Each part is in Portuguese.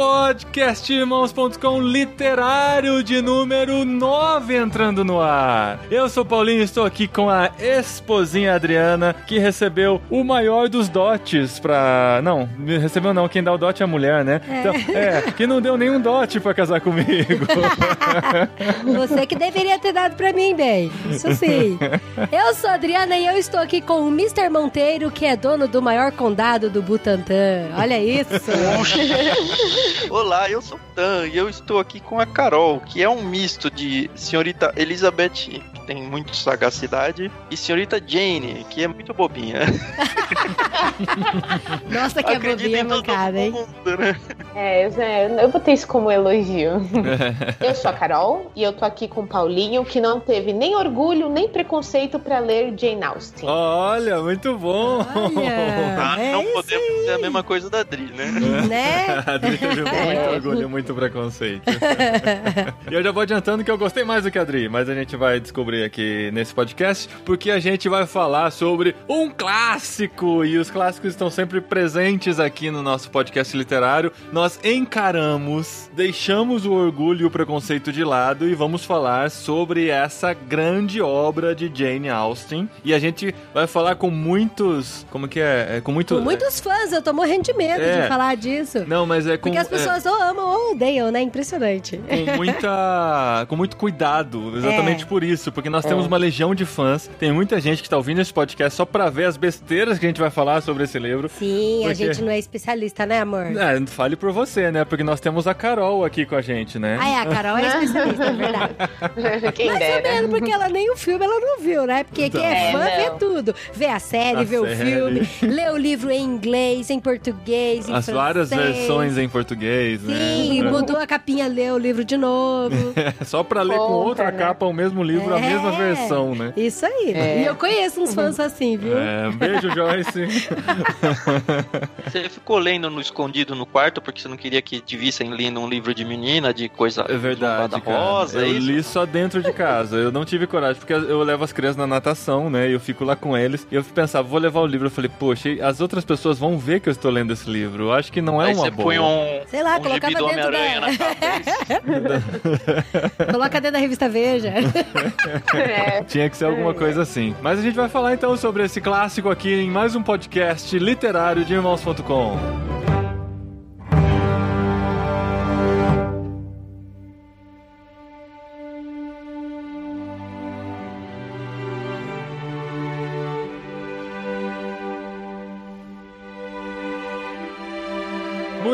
Podcastirmãos.com literário de número 9 entrando no ar. Eu sou o Paulinho e estou aqui com a esposinha Adriana, que recebeu o maior dos dotes pra... Não, recebeu não, quem dá o dote é a mulher, né? Então, é, que não deu nenhum dote pra casar comigo. Você que deveria ter dado pra mim, bem. Isso sim. Eu sou a Adriana e eu estou aqui com o Mr. Monteiro, que é dono do maior condado do Butantã. Olha isso. Olá, eu sou o Tan e eu estou aqui com a Carol, que é um misto de senhorita Elizabeth, tem muito sagacidade, e senhorita Jane, que é muito bobinha. Nossa, que é Acredita bobinha mancada, hein? mundo, né? É, eu, botei isso como elogio. eu sou a Carol e eu tô aqui com o Paulinho, que não teve nem orgulho nem preconceito pra ler Jane Austen. Olha, muito bom! Olha, Ah, é não podemos dizer a mesma coisa da Adri, né? né? A Adri teve muito É. orgulho, muito preconceito. e eu já vou adiantando que eu gostei mais do que a Adri, mas a gente vai descobrir aqui nesse podcast, porque a gente vai falar sobre um clássico, e os clássicos estão sempre presentes aqui no nosso podcast literário. Nós encaramos, deixamos o orgulho e o preconceito de lado e vamos falar sobre essa grande obra de Jane Austen. E a gente vai falar com muitos, como que é? É, com muito... Com muitos fãs, eu tô morrendo de medo É. de falar disso. Não, mas é com... Porque as é- pessoas ou amam ou odeiam, né? Impressionante. com muita com muito cuidado, exatamente É. por isso, porque nós temos uma legião de fãs, tem muita gente que tá ouvindo esse podcast só pra ver as besteiras que a gente vai falar sobre esse livro. Sim, a Porque- gente não é especialista, né, amor? É, fale por você, né? Porque nós temos a Carol aqui com a gente, né? Ah, é, a Carol é especialista, é verdade. Quem Mais ou menos, porque ela nem o filme ela não viu, né? Porque quem é fã É, vê tudo. Vê a série, A vê o série. filme, lê o livro em inglês, em português, em As várias francês. versões em português, né? Sim, mudou a capinha, lê o livro de novo. Só pra ler com Compra, outra né? capa o mesmo livro, a É. mesma versão, né? Isso aí. É. E eu conheço uns fãs assim, viu? É, um beijo, Joyce. Você ficou lendo no escondido no quarto porque você não queria que te vissem lendo um livro de menina, de coisa É verdade, cara. rosa, eu é isso? li só dentro de casa. Eu não tive coragem, porque eu levo as crianças na natação, né? E eu fico lá com eles. E eu pensava, vou levar o livro. Eu falei, poxa, as outras pessoas vão ver que eu estou lendo esse livro. Eu acho que não é Aí uma você boa. põe um, Sei lá, um colocava dentro Homem-Aranha da- na é isso? Coloca dentro da revista Veja. É. Tinha que ser alguma coisa assim. Mas a gente vai falar então sobre esse clássico aqui em mais um podcast literário de irmãos.com.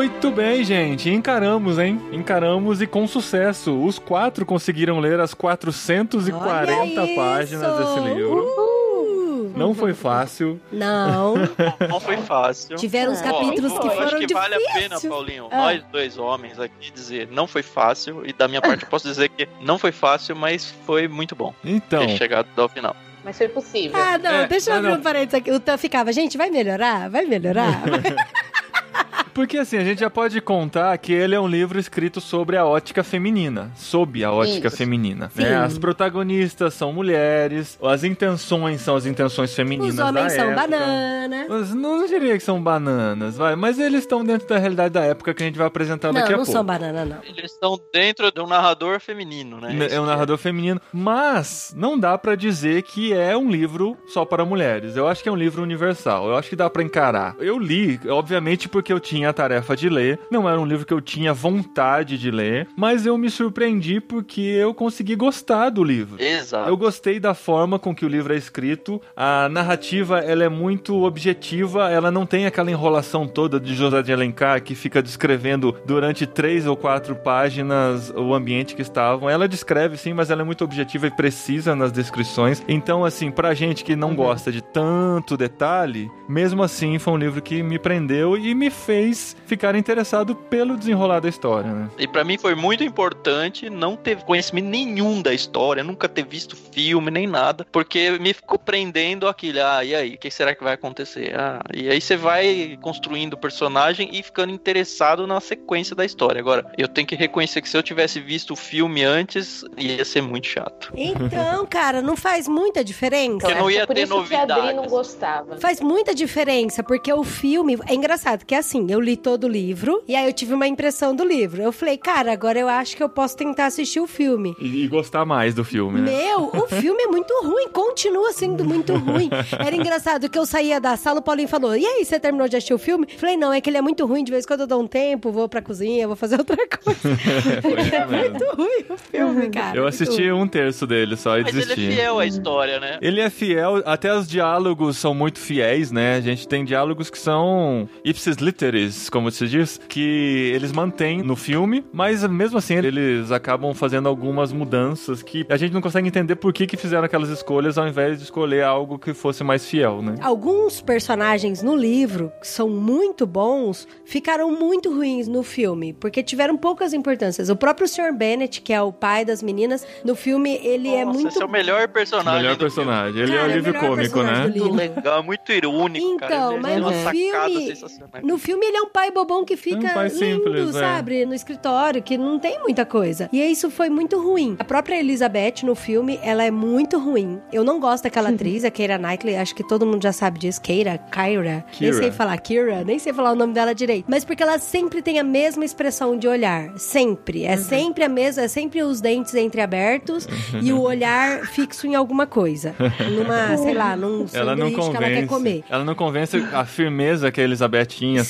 Muito bem, gente. Encaramos, hein? Encaramos e com sucesso. Os quatro conseguiram ler as 440 Olha páginas isso! desse livro. Uh! Não foi fácil. Não. Não foi fácil. Tiveram uns Ó, capítulos eu que acho foram que vale a pena, difíceis. Paulinho, Ah. nós dois homens aqui dizer não foi fácil e da minha parte eu posso dizer que não foi fácil, mas foi muito bom Então, ter chegado ao final. Mas foi possível. Ah, não, É, deixa eu abrir não. um parênteses aqui. O Tan ficava, gente, vai melhorar? Vai melhorar? porque assim, a gente já pode contar que ele é um livro escrito sobre a ótica feminina, sob a ótica Isso. feminina. Né? As protagonistas são mulheres, as intenções são as intenções femininas Os homens da são época. banana. Mas não diria que são bananas, vai, mas eles estão dentro da realidade da época que a gente vai apresentar Não, daqui a não pouco. são banana, não. Eles estão dentro de um narrador feminino, né? É um que narrador feminino, mas não dá pra dizer que é um livro só para mulheres. Eu acho que é um livro universal. Eu acho que dá pra encarar. Eu li, obviamente, porque eu tinha a tarefa de ler. Não era um livro que eu tinha vontade de ler, mas eu me surpreendi porque eu consegui gostar do livro. Exato. Eu gostei da forma com que o livro é escrito. A narrativa, ela é muito objetiva, ela não tem aquela enrolação toda de José de Alencar que fica descrevendo durante três ou quatro páginas o ambiente que estavam. Ela descreve sim, mas ela é muito objetiva e precisa nas descrições. Então, assim, pra gente que não gosta de tanto detalhe, mesmo assim foi um livro que me prendeu e me fez ficar interessado pelo desenrolar da história, né? E para mim foi muito importante não ter conhecimento nenhum da história, nunca ter visto filme nem nada, porque me ficou prendendo aquilo. Ah, e aí, o que será que vai acontecer? Ah, e aí você vai construindo o personagem e ficando interessado na sequência da história. Agora, eu tenho que reconhecer que se eu tivesse visto o filme antes, ia ser muito chato. Então, cara, não faz muita diferença. Porque não ia Por ter isso que a Adri novidades. não gostava. Faz muita diferença, porque o filme. É engraçado que assim, eu li todo o livro e aí eu tive uma impressão do livro. Eu falei, cara, agora eu acho que eu posso tentar assistir o filme. E, e gostar mais do filme, né? Meu, o filme é muito ruim, continua sendo muito ruim. Era engraçado que eu saía da sala, o Paulinho falou: E aí, você terminou de assistir o filme? Falei, não, é que ele é muito ruim, de vez em quando eu dou um tempo, vou pra cozinha, vou fazer outra coisa. É muito ruim o filme, cara. Eu assisti ruim. um terço dele só e Mas ele é fiel à história, né? Ele é fiel, até os diálogos são muito fiéis, né? A gente tem diálogos que são ipsis literis, como se diz, que eles mantêm no filme, mas mesmo assim eles acabam fazendo algumas mudanças que a gente não consegue entender por que, que fizeram aquelas escolhas ao invés de escolher algo que fosse mais fiel, né? Alguns personagens no livro, que são muito bons, ficaram muito ruins no filme, porque tiveram poucas importâncias. O próprio Sr. Bennett, que é o pai das meninas, no filme ele é Nossa, muito esse é o melhor personagem. Melhor do personagem. Ele Cara, é o é o melhor cômico, personagem né? Muito livro. legal, muito irônico, cara. Então, Ele mas tem no filme-. No filme ele é um pai bobão que fica É um pai lindo, simples, é. sabe? No escritório, que não tem muita coisa. E isso foi muito ruim. A própria Elizabeth no filme, ela é muito ruim. Eu não gosto daquela atriz, a Keira Knightley, acho que todo mundo já sabe disso. Keira, Kyra, nem Keira. sei falar Kira, nem sei falar o nome dela direito. Mas porque ela sempre tem a mesma expressão de olhar. Sempre. Uhum. É sempre a mesma, é sempre os dentes entreabertos e o olhar fixo em alguma coisa. Numa, sei lá, num Ela não sanduíche que ela quer comer. convence. Ela não convence a firmeza que a Elizabeth tinha, a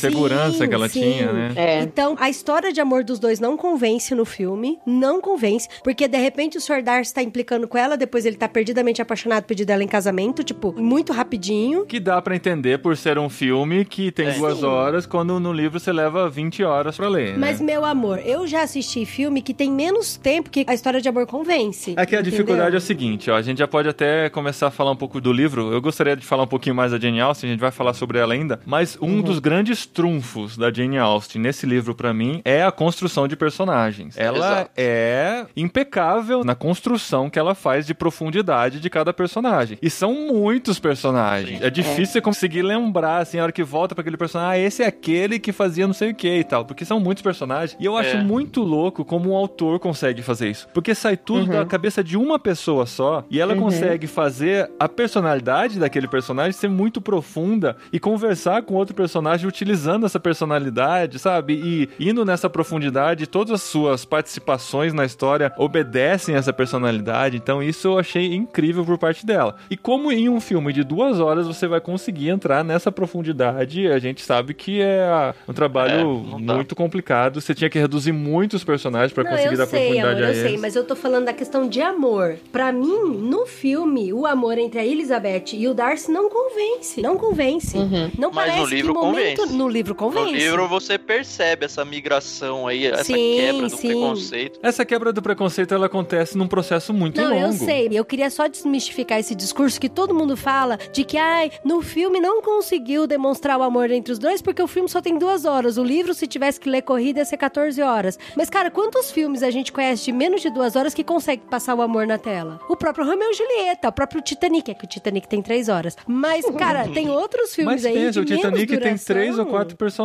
Sim, que ela sim. tinha, né? É. Então, a história de amor dos dois não convence no filme, não convence, porque de repente o Sr. Darcy tá implicando com ela, depois ele tá perdidamente apaixonado, pedindo ela em casamento, tipo, muito rapidinho. Que dá pra entender por ser um filme que tem É. duas Sim. horas, quando no livro você leva 20 horas pra ler, né? Mas, meu amor, eu já assisti filme que tem menos tempo que a história de amor convence. É que a entendeu? dificuldade é o seguinte, ó, a gente já pode até começar a falar um pouco do livro. Eu gostaria de falar um pouquinho mais da Jane Austen, a gente vai falar sobre ela ainda, mas um dos grandes trunfos da Jane Austen nesse livro pra mim é a construção de personagens. Ela Exato. é impecável na construção que ela faz de profundidade de cada personagem. E são muitos personagens. Sim. É difícil você conseguir lembrar assim a hora que volta pra aquele personagem, ah, esse é aquele que fazia não sei o que e tal, porque são muitos personagens. E eu acho É. muito louco como um autor consegue fazer isso, porque sai tudo da cabeça de uma pessoa só e ela consegue fazer a personalidade daquele personagem ser muito profunda e conversar com outro personagem utilizando essa personalidade, sabe? E indo nessa profundidade, todas as suas participações na história obedecem essa personalidade. Então isso eu achei incrível por parte dela. E como em um filme de duas horas você vai conseguir entrar nessa profundidade, a gente sabe que é um trabalho É, muito complicado. Você tinha que reduzir muitos personagens pra Não, conseguir eu dar sei, profundidade amor, a eu eles. sei, mas eu tô falando da questão de amor. Pra mim, no filme, o amor entre a Elizabeth e o Darcy não convence. Não convence. Não Mas parece no livro que momento... convence. No livro convence. No livro você percebe essa migração aí, essa Sim, quebra do sim. preconceito. Essa quebra do preconceito ela acontece num processo muito Não, longo. eu sei. Eu queria só desmistificar esse discurso que todo mundo fala de que, ai, no filme não conseguiu demonstrar o amor entre os dois porque o filme só tem duas horas. O livro, se tivesse que ler corrida, ia ser 14 horas. Mas, cara, quantos filmes a gente conhece de menos de duas horas que consegue passar o amor na tela? O próprio Romeu e Julieta, o próprio Titanic, é que o Titanic tem três horas. Mas, cara, tem outros filmes Mas aí pensa, de o Titanic menos tem três ou quatro personagens,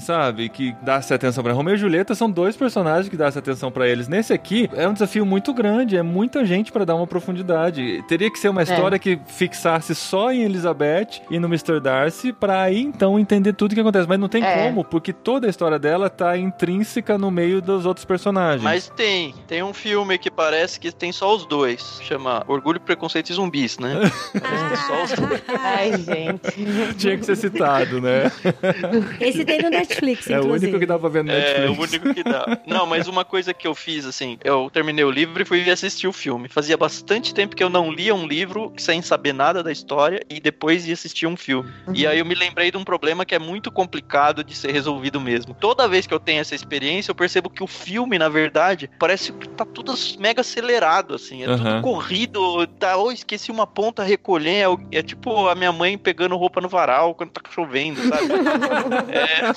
sabe? Que dá-se atenção pra Romeu e Julieta são dois personagens que dá-se atenção pra eles. Nesse aqui, é um desafio muito grande, é muita gente pra dar uma profundidade. Teria que ser uma história que fixasse só em Elizabeth e no Mr. Darcy pra aí então entender tudo o que acontece. Mas não tem É. como, porque toda a história dela tá intrínseca no meio dos outros personagens. Mas tem, tem um filme que parece que tem só os dois. Chama Orgulho, Preconceito e Zumbis, né? Parece que só os dois. Ai, gente. Tinha que ser citado, né? Esse tem no Netflix, é o único que dá pra ver no Netflix. É, o único que dá. Não, mas uma coisa que eu fiz, assim, eu terminei o livro e fui assistir o filme. Fazia bastante tempo que eu não lia um livro sem saber nada da história e depois ia assistir um filme. E aí eu me lembrei de um problema que é muito complicado de ser resolvido mesmo. Toda vez que eu tenho essa experiência, eu percebo que o filme, na verdade, parece que tá tudo mega acelerado, assim. É Aham. tudo corrido, tá, oh, esqueci uma ponta a recolher. É, é tipo a minha mãe pegando roupa no varal quando tá chovendo, sabe? É,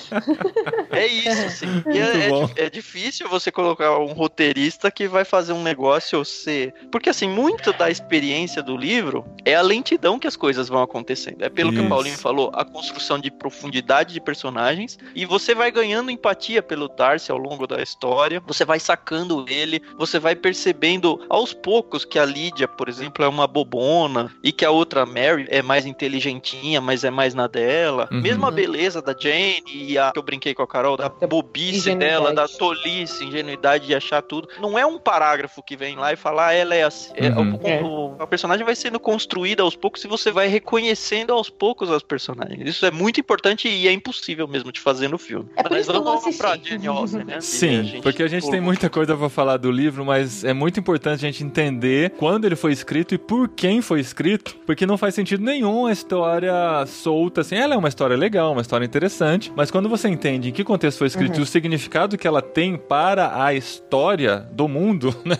é isso, assim. É, é, é, difícil você colocar um roteirista que vai fazer um negócio ser. Porque, assim, muito da experiência do livro é a lentidão que as coisas vão acontecendo. É pelo isso. que o Paulinho falou, a construção de profundidade de personagens. E você vai ganhando empatia pelo Darcy ao longo da história. Você vai sacando ele, você vai percebendo aos poucos que a Lídia, por exemplo, é uma bobona e que a outra Mary é mais inteligentinha, mas é mais na dela. Uhum. Mesmo a beleza da Jane e a que eu brinquei com a Carol, da bobice dela, da tolice, ingenuidade de achar tudo. Não é um parágrafo que vem lá e falar, ah, ela é assim. É, uhum. É, o, o, a personagem vai sendo construída aos poucos e você vai reconhecendo aos poucos as personagens. Isso é muito importante e é impossível mesmo de fazer no filme. É mas vamos pra Jane Austen, né? Sim, a gente, porque a gente tem muita coisa pra falar do livro, mas é muito importante a gente entender quando ele foi escrito e por quem foi escrito, porque não faz sentido nenhum a história solta, assim, ela é uma história legal, uma história interessante, mas quando você entende em que contexto foi escrito uhum. e o significado que ela tem para a história do mundo, né?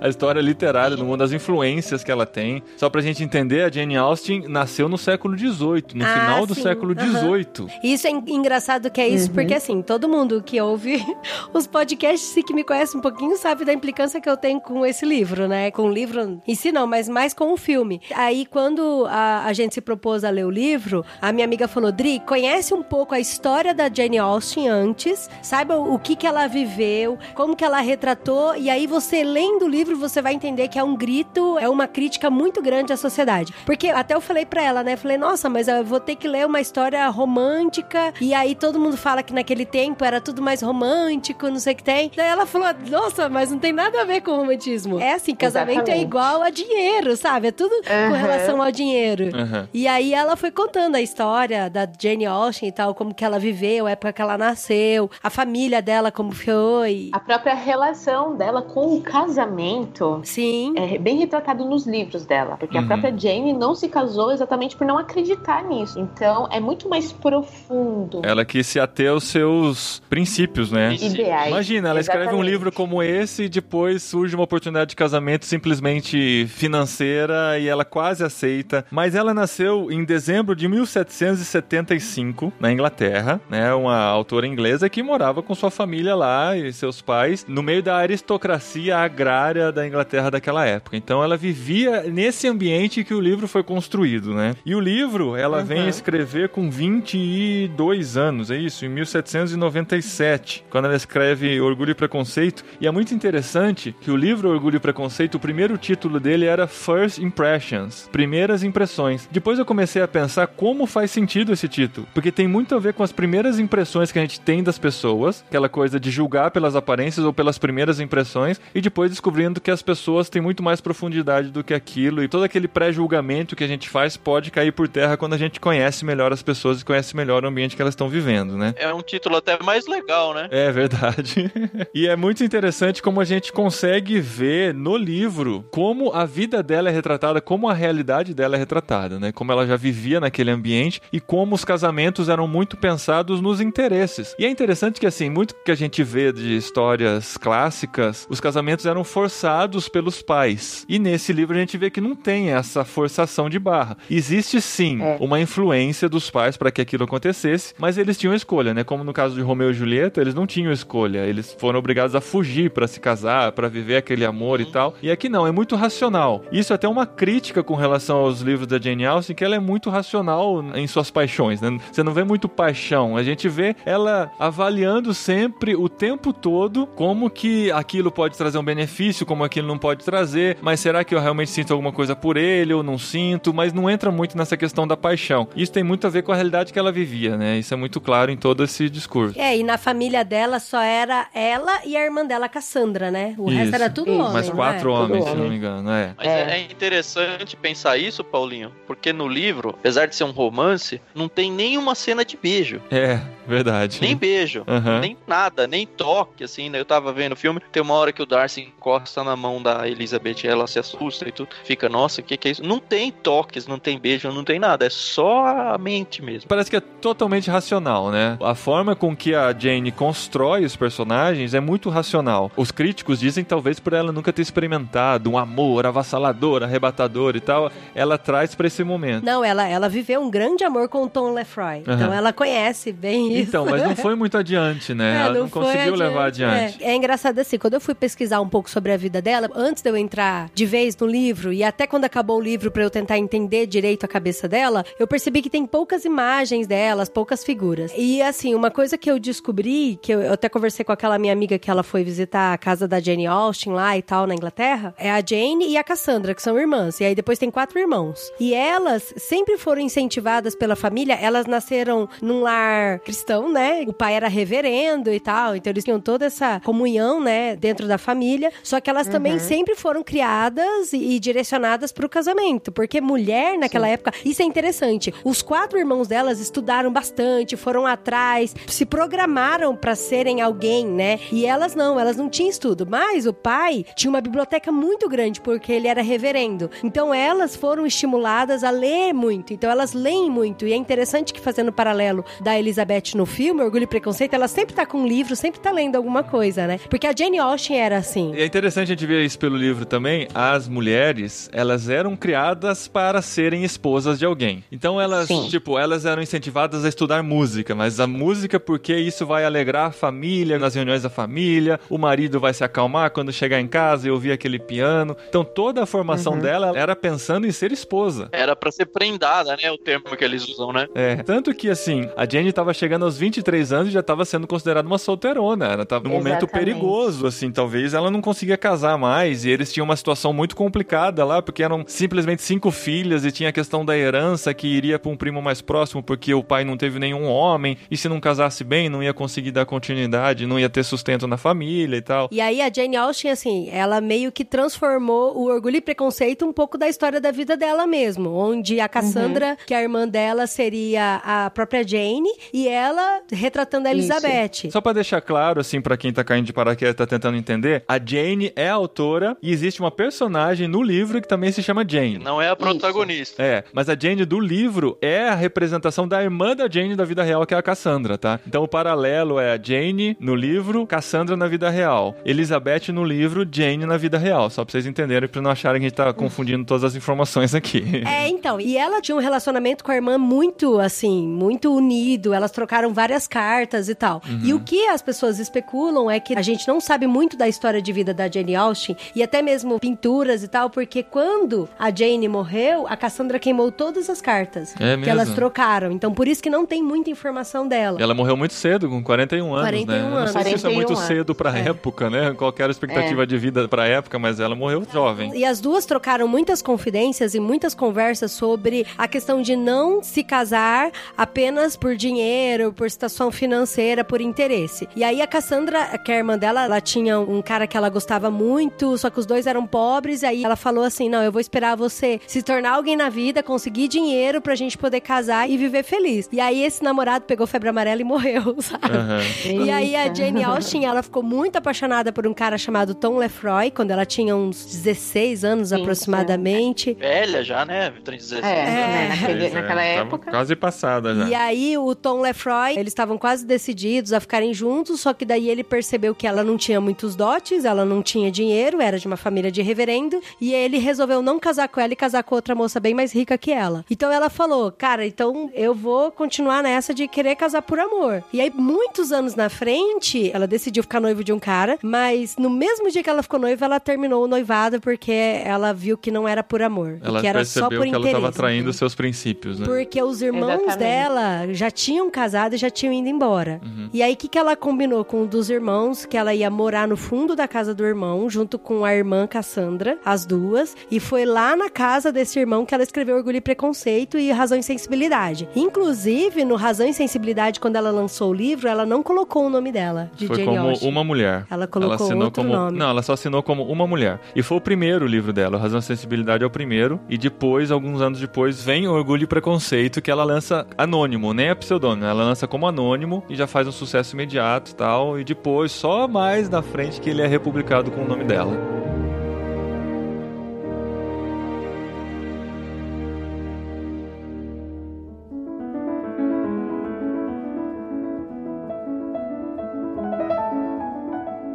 A história literária do mundo, as influências que ela tem. Só pra gente entender, a Jane Austen nasceu no século XVIII, no ah, final do sim. século XVIII. Uhum. Isso é engraçado que é isso, uhum. porque assim, todo mundo que ouve os podcasts e que me conhece um pouquinho sabe da implicância que eu tenho com esse livro, né? Com o livro em si não, mas mais com o filme. Aí quando a, a gente se propôs a ler o livro, a minha amiga falou, Dri, conhece um pouco a história da Jane Austen antes, saiba o que que ela viveu, como que ela retratou, e aí você lendo o livro, você vai entender que é um grito, é uma crítica muito grande à sociedade. Porque até eu falei pra ela, né? Falei, nossa, mas eu vou ter que ler uma história romântica, e aí todo mundo fala que naquele tempo era tudo mais romântico, não sei o que tem. Daí ela falou, nossa, mas não tem nada a ver com romantismo. É assim, casamento é Exatamente. é igual a dinheiro, sabe? É tudo uhum. com relação ao dinheiro. Uhum. E aí ela foi contando a história da Jane Austen e tal, como que ela viveu, a época que ela nasceu, a família dela como foi. A própria relação dela com o casamento. Sim. É bem retratado nos livros dela, porque uhum. a própria Jane não se casou exatamente por não acreditar nisso. Então, é muito mais profundo. Ela quis se ater aos seus princípios, né? Ideais. Imagina, ela exatamente. escreve um livro como esse e depois surge uma oportunidade de casamento simplesmente financeira e ela quase aceita. Mas ela nasceu em dezembro de 1775 na Inglaterra, né? Uma autora inglesa que morava com sua família lá e seus pais no meio da aristocracia agrária da Inglaterra daquela época. Então ela vivia nesse ambiente que o livro foi construído, né? E o livro ela uhum. vem escrever com 22 anos, é isso, em 1797, quando ela escreve Orgulho e Preconceito. E é muito interessante que o livro Orgulho e Preconceito, o primeiro título dele era First Impressions, primeiras impressões. Depois eu comecei a pensar como faz sentido esse título, porque tem muito a ver com as primeiras impressões que a gente tem das pessoas, aquela coisa de julgar pelas aparências ou pelas primeiras impressões, e depois descobrindo que as pessoas têm muito mais profundidade do que aquilo, e todo aquele pré-julgamento que a gente faz pode cair por terra quando a gente conhece melhor as pessoas e conhece melhor o ambiente que elas estão vivendo, né? É um título até mais legal, né? É verdade. e é muito interessante como a gente consegue ver no livro como a vida dela é retratada, como a realidade dela é retratada, né? Como ela já vivia naquele ambiente e como os casamentos eram muito pensados nos interesses. E é interessante que, assim, muito que a gente vê de histórias clássicas, os casamentos eram forçados pelos pais. E nesse livro a gente vê que não tem essa forçação de barra. Existe sim é. uma influência dos pais para que aquilo acontecesse, mas eles tinham escolha, né? Como no caso de Romeu e Julieta, eles não tinham escolha. Eles foram obrigados a fugir para se casar, para viver aquele amor e tal. E aqui não, é muito racional. Isso é até uma crítica com relação aos livros da Jane Austen, que ela é muito racional em suas paixões, né? Você não vê muito paixão, a gente vê ela avaliando sempre o tempo todo como que aquilo pode trazer um benefício, como aquilo não pode trazer, mas será que eu realmente sinto alguma coisa por ele ou não sinto? Mas não entra muito nessa questão da paixão. Isso tem muito a ver com a realidade que ela vivia, né? Isso é muito claro em todo esse discurso. É, e na família dela só era ela e a irmã dela, Cassandra, né? O isso. resto era tudo homem. Mas quatro é? homens, se não me engano, é. Mas é. é interessante pensar isso, Paulinho, porque no livro, apesar de ser um romance, não tem nenhuma cena de beijo. É, verdade. Nem beijo, uhum. nem nada, nem toque, assim, né? Eu tava vendo o filme, tem uma hora que o Darcy encosta na mão da Elizabeth, ela se assusta e tudo, fica, nossa, o que que é isso? Não tem toques, não tem beijo, não tem nada, é só a mente mesmo. Parece que é totalmente racional, né? A forma com que a Jane constrói os personagens é muito racional. Os críticos dizem talvez por ela nunca ter experimentado um amor avassalador, arrebatador e tal, ela traz para esse momento. Não, ela, ela viveu um grande amor com o Tom Lefroy. Uhum. Então ela, conhece bem isso. Então, mas não foi muito adiante, né? É, Ela não, foi conseguiu levar adiante. É. É engraçado assim, quando eu fui pesquisar um pouco sobre a vida dela, antes de eu entrar de vez no livro, e até quando acabou o livro pra eu tentar entender direito a cabeça dela, eu percebi que tem poucas imagens delas, poucas figuras. E assim, uma coisa que eu descobri, que eu, eu até conversei com aquela minha amiga que ela foi visitar a casa da Jane Austen lá e tal, na Inglaterra, é a Jane e a Cassandra, que são irmãs. E aí depois tem quatro irmãos. E elas sempre foram incentivadas pela família, elas nasceram num lar cristão, né? O pai era reverendo e tal, então eles tinham toda essa comunhão, né, dentro da família. Só que elas também sempre foram criadas e, e direcionadas pro casamento, porque mulher naquela época, isso é interessante. Os quatro irmãos delas estudaram bastante, foram atrás, se programaram pra serem alguém, né? E elas não, elas não tinham estudo, mas o pai tinha uma biblioteca muito grande porque ele era reverendo. Então elas foram estimuladas a ler muito. Então elas leem muito e é interessante que fazendo paralelo da Elizabeth no filme Orgulho e Preconceito, ela sempre tá com um livro, sempre tá lendo alguma coisa, né? Porque a Jane Austen era assim. E é interessante a gente ver isso pelo livro também. As mulheres, elas eram criadas para serem esposas de alguém. Então elas, Sim. tipo, elas eram incentivadas a estudar música, mas a música porque isso vai alegrar a família, nas reuniões da família, o marido vai se acalmar quando chegar em casa e ouvir aquele piano. Então toda a formação dela era pensando em ser esposa. Era pra ser prendada, né? O termo que eles usam, né? É, tanto que assim, a Jane tava chegando aos 23 anos e já tava sendo considerada uma solteirona. Ela tava num momento perigoso, assim, talvez ela não conseguia casar mais. E eles tinham uma situação muito complicada lá, porque eram simplesmente cinco filhas e tinha a questão da herança que iria pra um primo mais próximo, porque o pai não teve nenhum homem. E se não casasse bem, não ia conseguir dar continuidade, não ia ter sustento na família e tal. E aí a Jane Austen, assim, ela meio que transformou o Orgulho e Preconceito um pouco da história da vida dela mesmo, onde a Cassandra, que a irmã dela seria a própria Jane, e ela retratando a Isso. Elizabeth. Só pra deixar claro, assim, pra quem tá caindo de paraquedas e tá tentando entender, a Jane é a autora e existe uma personagem no livro que também se chama Jane. Não é a protagonista. É, mas a Jane do livro é a representação da irmã da Jane da vida real, que é a Cassandra, tá? Então o paralelo é a Jane no livro, Cassandra na vida real. Elizabeth no livro, Jane na vida real. Só pra vocês entenderem, pra não acharem que a gente tá confundindo todas as informações aqui. É, então, e ela tinha um relacionamento com a irmã muito, assim, muito unido, elas trocaram várias cartas e tal. E o que as pessoas especulam é que a gente não sabe muito da história de vida da Jane Austen, e até mesmo pinturas e tal, porque quando a Jane morreu, a Cassandra queimou todas as cartas É que elas trocaram. Então, por isso que não tem muita informação dela. Ela morreu muito cedo, com 41 anos, 41 né? Eu Não sei se isso é 41 muito anos. cedo pra É. época, né? Qualquer expectativa de vida pra época, mas ela morreu jovem. E as duas trocaram muitas confidências e muitas conversas sobre a questão de não se casar apenas por dinheiro, por situação financeira, por interesse. E aí a Cassandra, que é a irmã dela, ela tinha um cara que ela gostava muito, só que os dois eram pobres, aí ela falou assim: "Não, eu vou esperar você se tornar alguém na vida, conseguir dinheiro pra gente poder casar e viver feliz". E aí esse namorado pegou febre amarela e morreu, sabe? Aham. E aí a. Jane Austen, ela ficou muito apaixonada por um cara chamado Tom Lefroy, quando ela tinha uns 16 anos Sim, aproximadamente. Velha já, né? 16. É, né, naquele- Pois é, naquela tava época. Quase passada já. E aí o Tom Lefroy, eles estavam quase decididos a ficarem juntos, só que daí ele percebeu que ela não tinha muitos dotes, ela não tinha dinheiro, era de uma família de reverendo, e ele resolveu não casar com ela e casar com outra moça bem mais rica que ela. Então ela falou: "Cara, então eu vou continuar nessa de querer casar por amor". E aí muitos anos na frente, ela decidiu ficar noiva de um cara, mas no mesmo dia que ela ficou noiva, ela terminou o noivado porque ela viu que não era por amor, Ela que era só por que ela interesse. estava traindo seus princípios, né? Porque os irmãos Exatamente. dela já tinham casado e já tinham ido embora. Uhum. E aí, o que, que ela combinou com um dos irmãos? Que ela ia morar no fundo da casa do irmão, junto com a irmã Cassandra, as duas. E foi lá na casa desse irmão que ela escreveu Orgulho e Preconceito e Razão e Sensibilidade. Inclusive, no Razão e Sensibilidade, quando ela lançou o livro, ela não colocou o nome dela, de Foi Jane como Austen. uma mulher. Ela colocou assinou outro como... nome. Não, ela só assinou como uma mulher. E foi o primeiro livro dela. Razão e Sensibilidade é o primeiro. E depois, alguns anos depois, vem Orgulho e Preconceito, que ela lança anônimo, é pseudônimo. Ela lança como anônimo e já faz um sucesso imediato e tal. E depois, só mais na frente, que ele é republicado com o nome dela.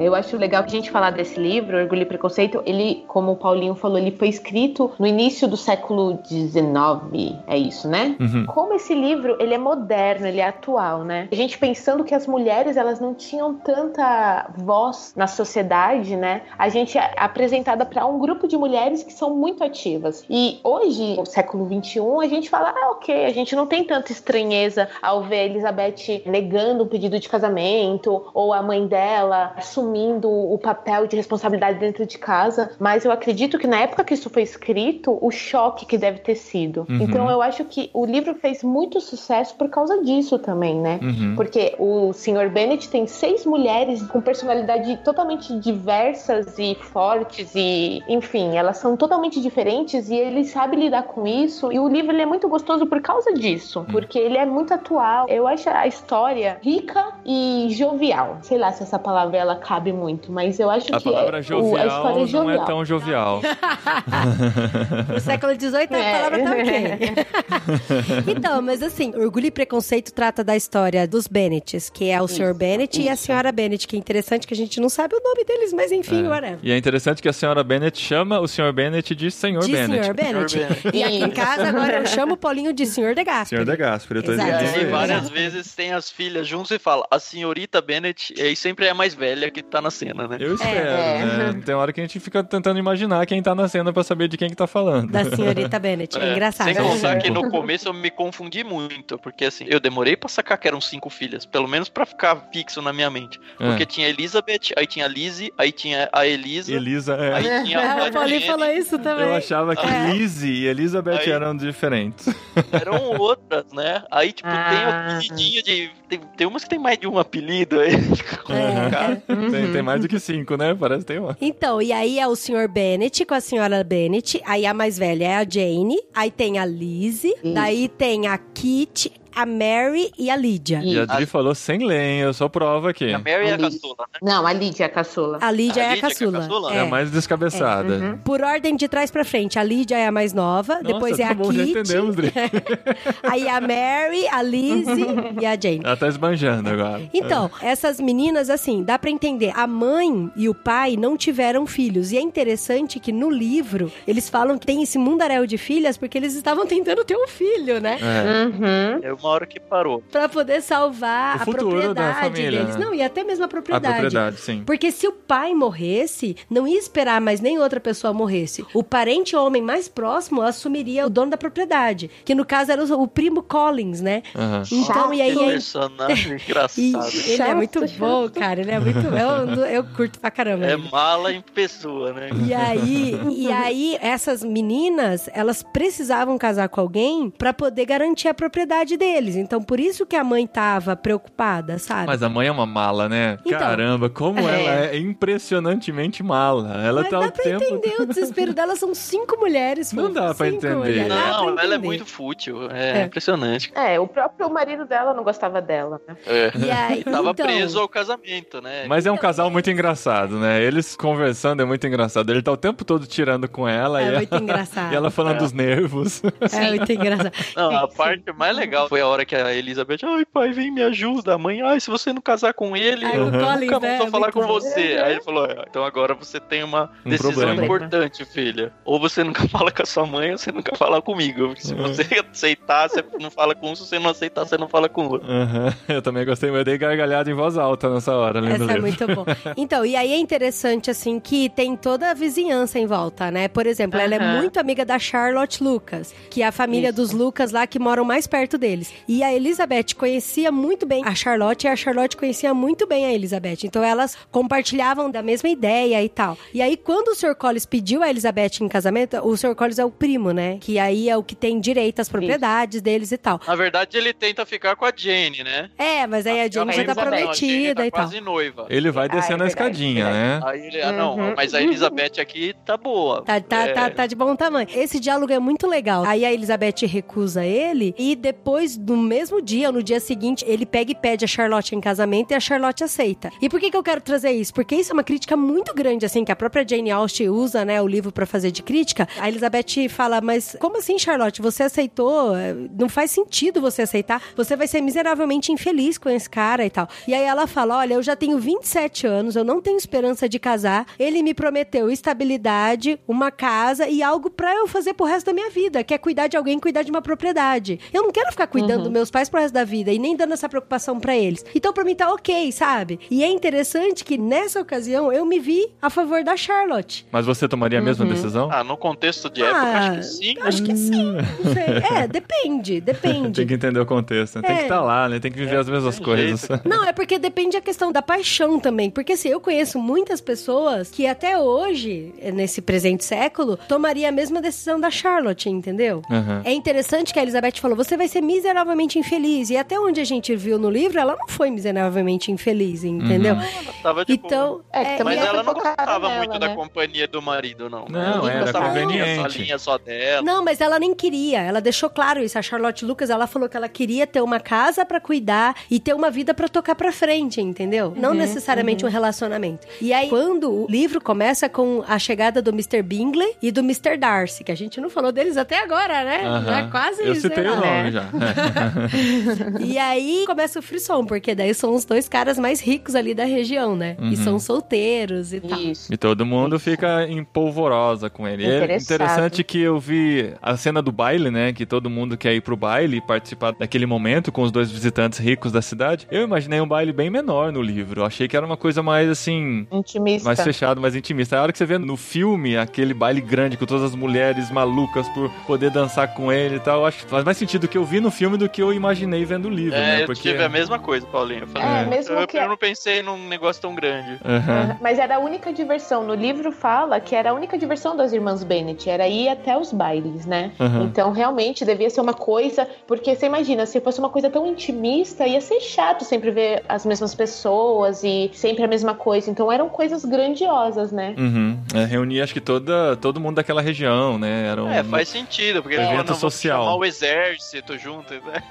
Eu acho legal que a gente falar desse livro, Orgulho e Preconceito, ele, como o Paulinho falou, ele foi escrito no início do século XIX, é isso, né? Uhum. Como esse livro, ele é moderno, ele é atual, né? A gente pensando que as mulheres, elas não tinham tanta voz na sociedade, né? A gente é apresentada para um grupo de mulheres que são muito ativas. E hoje, no século XXI, a gente fala, ah, ok, a gente não tem tanta estranheza ao ver a Elizabeth negando o pedido de casamento ou a mãe dela assumindo o papel de responsabilidade dentro de casa, mas eu acredito que na época que isso foi escrito, o choque que deve ter sido. Uhum. Então eu acho que o livro fez muito sucesso por causa disso também, né? Uhum. Porque o Sr. Bennett tem seis mulheres com personalidade totalmente diversas e fortes e, enfim, elas são totalmente diferentes e ele sabe lidar com isso. E o livro é muito gostoso por causa disso, porque ele é muito atual. Eu acho a história rica e jovial. Sei lá se essa palavra ela cabe muito, mas eu acho A que palavra é, jovial o, a história é não jovial. é tão jovial. No século XVIII a É. palavra tá ok. então, mas assim, Orgulho e Preconceito trata da história dos Bennets, que é o Sr. Bennett e a Senhora Bennett, que é interessante que a gente não sabe o nome deles, mas enfim, É. whatever. E é interessante que a senhora Bennett chama o senhor Bennett de senhor De Bennett. Sr. Bennett. E aqui em Isso. casa agora eu chamo o Paulinho de Sr. de Gasperi. Senhor de Gasperi, eu tô Exato. E aí, isso. várias vezes tem as filhas juntos e fala, a senhorita Bennett, e aí sempre é a mais velha que tá na cena, né? Eu espero, É. né? Tem hora que a gente fica tentando imaginar quem tá na cena pra saber de quem que tá falando. Da senhorita Bennett. É, engraçado. Sem contar Sim. que no começo eu me confundi muito, porque assim, eu demorei pra sacar que eram cinco filhas, pelo menos pra ficar fixo na minha mente. Porque É. tinha Elizabeth, aí tinha Lizzie, aí tinha a Elisa, Elisa, é. aí tinha Ah, a o Paulinho Jenny, falou isso também. Eu achava que É. Lizzie e Elizabeth Aí- eram diferentes. eram outras, né? Aí, tipo, tem Ah. apelidinho de. Tem, tem umas que tem mais de um apelido aí. Fica complicado. Tem, tem mais do que cinco, né? Parece que tem uma. Então, e aí é o Sr. Bennett com a senhora Bennett. Aí a mais velha é a Jane. Aí tem a Lizzie. Isso. Daí tem a Kit, a Mary e a Lydia. E a Isso. Adri falou sem lenha, eu sou prova aqui. A Mary é a caçula, né? Não, a Lídia, a caçula. A Lydia A é a Lydia que é a caçula. caçula? É a mais descabeçada. Uhum. Por ordem de trás pra frente, a Lydia é a mais nova, Nossa, depois é tá a bom, já Kit, entendemos, Dri. aí a Mary, a Lizzie e a Jane. Ela tá esbanjando agora. Então, essas meninas, assim, dá pra entender. A mãe e o pai não tiveram filhos. E é interessante que no livro eles falam que tem esse mundaréu de filhas porque eles estavam tentando ter um filho, né? É. Uhum. É uma hora que parou. Pra poder salvar O a propriedade deles. né? Não, e até mesmo a A propriedade. propriedade, sim. Porque se o pai morresse, não ia esperar mais nem outra pessoa morresse. O parente homem mais próximo assumiria o dono da propriedade. Que no caso era o, o primo Collins, né? Aham. Então, e aí. Que personagem engraçado. E ele é Chato, muito chato. bom, cara. Ele é muito. Eu, eu curto pra caramba. É ele. mala em pessoa, né? E aí, e aí, essas meninas, elas precisavam casar com alguém pra poder garantir a propriedade deles. Então, por isso que a mãe tava preocupada, sabe? Mas a mãe é uma mala, né? Então. Caramba, como É. ela é impressionantemente mala. Ela Mas tá dá o pra tempo. entender o desespero dela. São cinco mulheres. Não fofo. dá pra Cinco entender. mulheres. Dá pra Não, ela é muito fútil. É, É. impressionante. É, o próprio marido dela não gostava dela, né? É. E aí, Tava então, preso ao casamento, né? Mas é um casal muito engraçado, né? Eles conversando é muito engraçado. Ele tá o tempo todo tirando com ela É e, muito ela, engraçado. e ela falando É. dos nervos. É muito engraçado. Não, a parte mais legal foi a hora que a Elizabeth, ai pai, vem me ajuda. A mãe, ai, se você não casar com ele, Ai, eu nunca Collins, mais né? vou falar com você. Aí ele falou, "É, então agora você tem uma Um decisão problema. importante, filha. Ou você nunca fala com a sua mãe, ou você nunca fala comigo. Porque Se É. você aceitar, você não fala com um, se você não aceitar, você não fala com o outro. Aham. Eu também gostei, mas eu dei gargalhada em voz alta nessa hora, lendo o Essa é muito bom. Então, e aí é interessante, assim, que tem toda a vizinhança em volta, né? Por exemplo, ela é muito amiga da Charlotte Lucas, que é a família Isso. dos Lucas lá que moram mais perto deles. E a Elizabeth conhecia muito bem a Charlotte e a Charlotte conhecia muito bem a Elizabeth. Então, elas compartilhavam da mesma ideia e tal. E aí, quando o Sr. Collins pediu a Elizabeth em casamento, o Sr. Collins é o primo, né? Que aí é o que tem direito às propriedades deles e tal. Na verdade, ele tenta ficar com a Jane, né? É, mas aí a Jane já tá a Jane prometida tá e tal. quase noiva. Ele vai Ah, descendo é a escadinha, né? Aí ele, ah, não, Uhum. mas a Elizabeth aqui tá boa. Tá, tá, É, tá, tá de bom tamanho. Esse diálogo é muito legal. Aí a Elizabeth recusa ele e depois no mesmo dia ou no dia seguinte, ele pega e pede a Charlotte em casamento e a Charlotte aceita. E por que, que eu quero trazer isso? Porque isso é uma crítica muito grande, assim, que a própria Jane Austen usa, né, o livro para fazer de crítica. A Elizabeth fala, mas como assim, Charlotte? Você aceitou? Não faz sentido você aceitar. Você vai ser miseravelmente infeliz com esse cara e tal. E aí ela fala: olha, eu já tenho 27 anos, eu não tenho esperança de casar. Ele me prometeu estabilidade, uma casa e algo para eu fazer pro resto da minha vida, que é cuidar de alguém, cuidar de uma propriedade. Eu não quero ficar cuidando uhum. dos meus pais pro resto da vida e nem dando essa preocupação para eles. Então, pra mim tá ok, sabe? E é interessante que nessa ocasião eu me vi a favor da Charlotte. Mas você tomaria a mesma uhum. decisão? Ah, no contexto de época, ah, acho que sim. Acho que sim. Não sei. É, depende, depende. Tem que entender o contexto, né? Tem é. que estar tá lá, né? Tem que viver é, as mesmas coisas. Jeito. Não, é porque depende a questão da paixão também. Porque assim, eu conheço muitas pessoas que até hoje, nesse presente século, tomaria a mesma decisão da Charlotte, entendeu? Uhum. É interessante que a Elizabeth falou: você vai ser miseravelmente infeliz. E até onde a gente viu no livro, ela não foi miseravelmente infeliz, entendeu? Uhum. então, é, é, mas ela não gostava nela, muito né? da companhia do marido, não. Não, era conveniente. Só, só dela. Não, mas ela nem queria. Ela deixou claro isso. A Charlotte Lucas, ela falou que ela queria ter uma casa para cuidar e ter uma vida para tocar para frente, entendeu? Uhum, não necessariamente uhum. um relacionamento. E aí, quando o livro começa com a chegada do Mr. Bingley e do Mr. Darcy, que a gente não falou deles até agora, né? Uhum. Já quase Eu isso. Eu citei o nome né? já. e aí começa o frisson, porque daí são os dois caras mais ricos ali da região, né? E são solteiros e tal. E todo mundo isso. fica em polvorosa com ele. É interessante que eu vi a cena do baile, né? Que todo mundo quer ir pro baile e participar daquele momento com os dois visitantes ricos da cidade. Eu imaginei um baile bem menor no livro. Eu achei que era uma coisa mais assim. Intimista. Mais fechado, mais intimista. A hora que você vê no filme aquele baile grande com todas as mulheres malucas por poder dançar com ele e tal, eu acho que faz mais sentido que eu vi no filme do que eu imaginei vendo o livro. É, né? Porque... eu tive a mesma coisa, Paulinho. Eu, falei, é, mesmo eu, que... eu não pensei num negócio tão grande. Uhum. Mas era a única diversão. No livro fala que era a única diversão das irmãs Bennett, era ir até os bailes, né? Uhum. Então realmente devia ser uma coisa. Porque você imagina, se fosse uma coisa tão intimista, ia ser chato sempre ver as mesmas pessoas e sempre a mesma coisa. Então eram coisas grandiosas, né? Uhum. É, reunia acho que toda, todo mundo daquela região, né? Era um, é, faz sentido, porque um evento não, social. chamar o exército junto, né?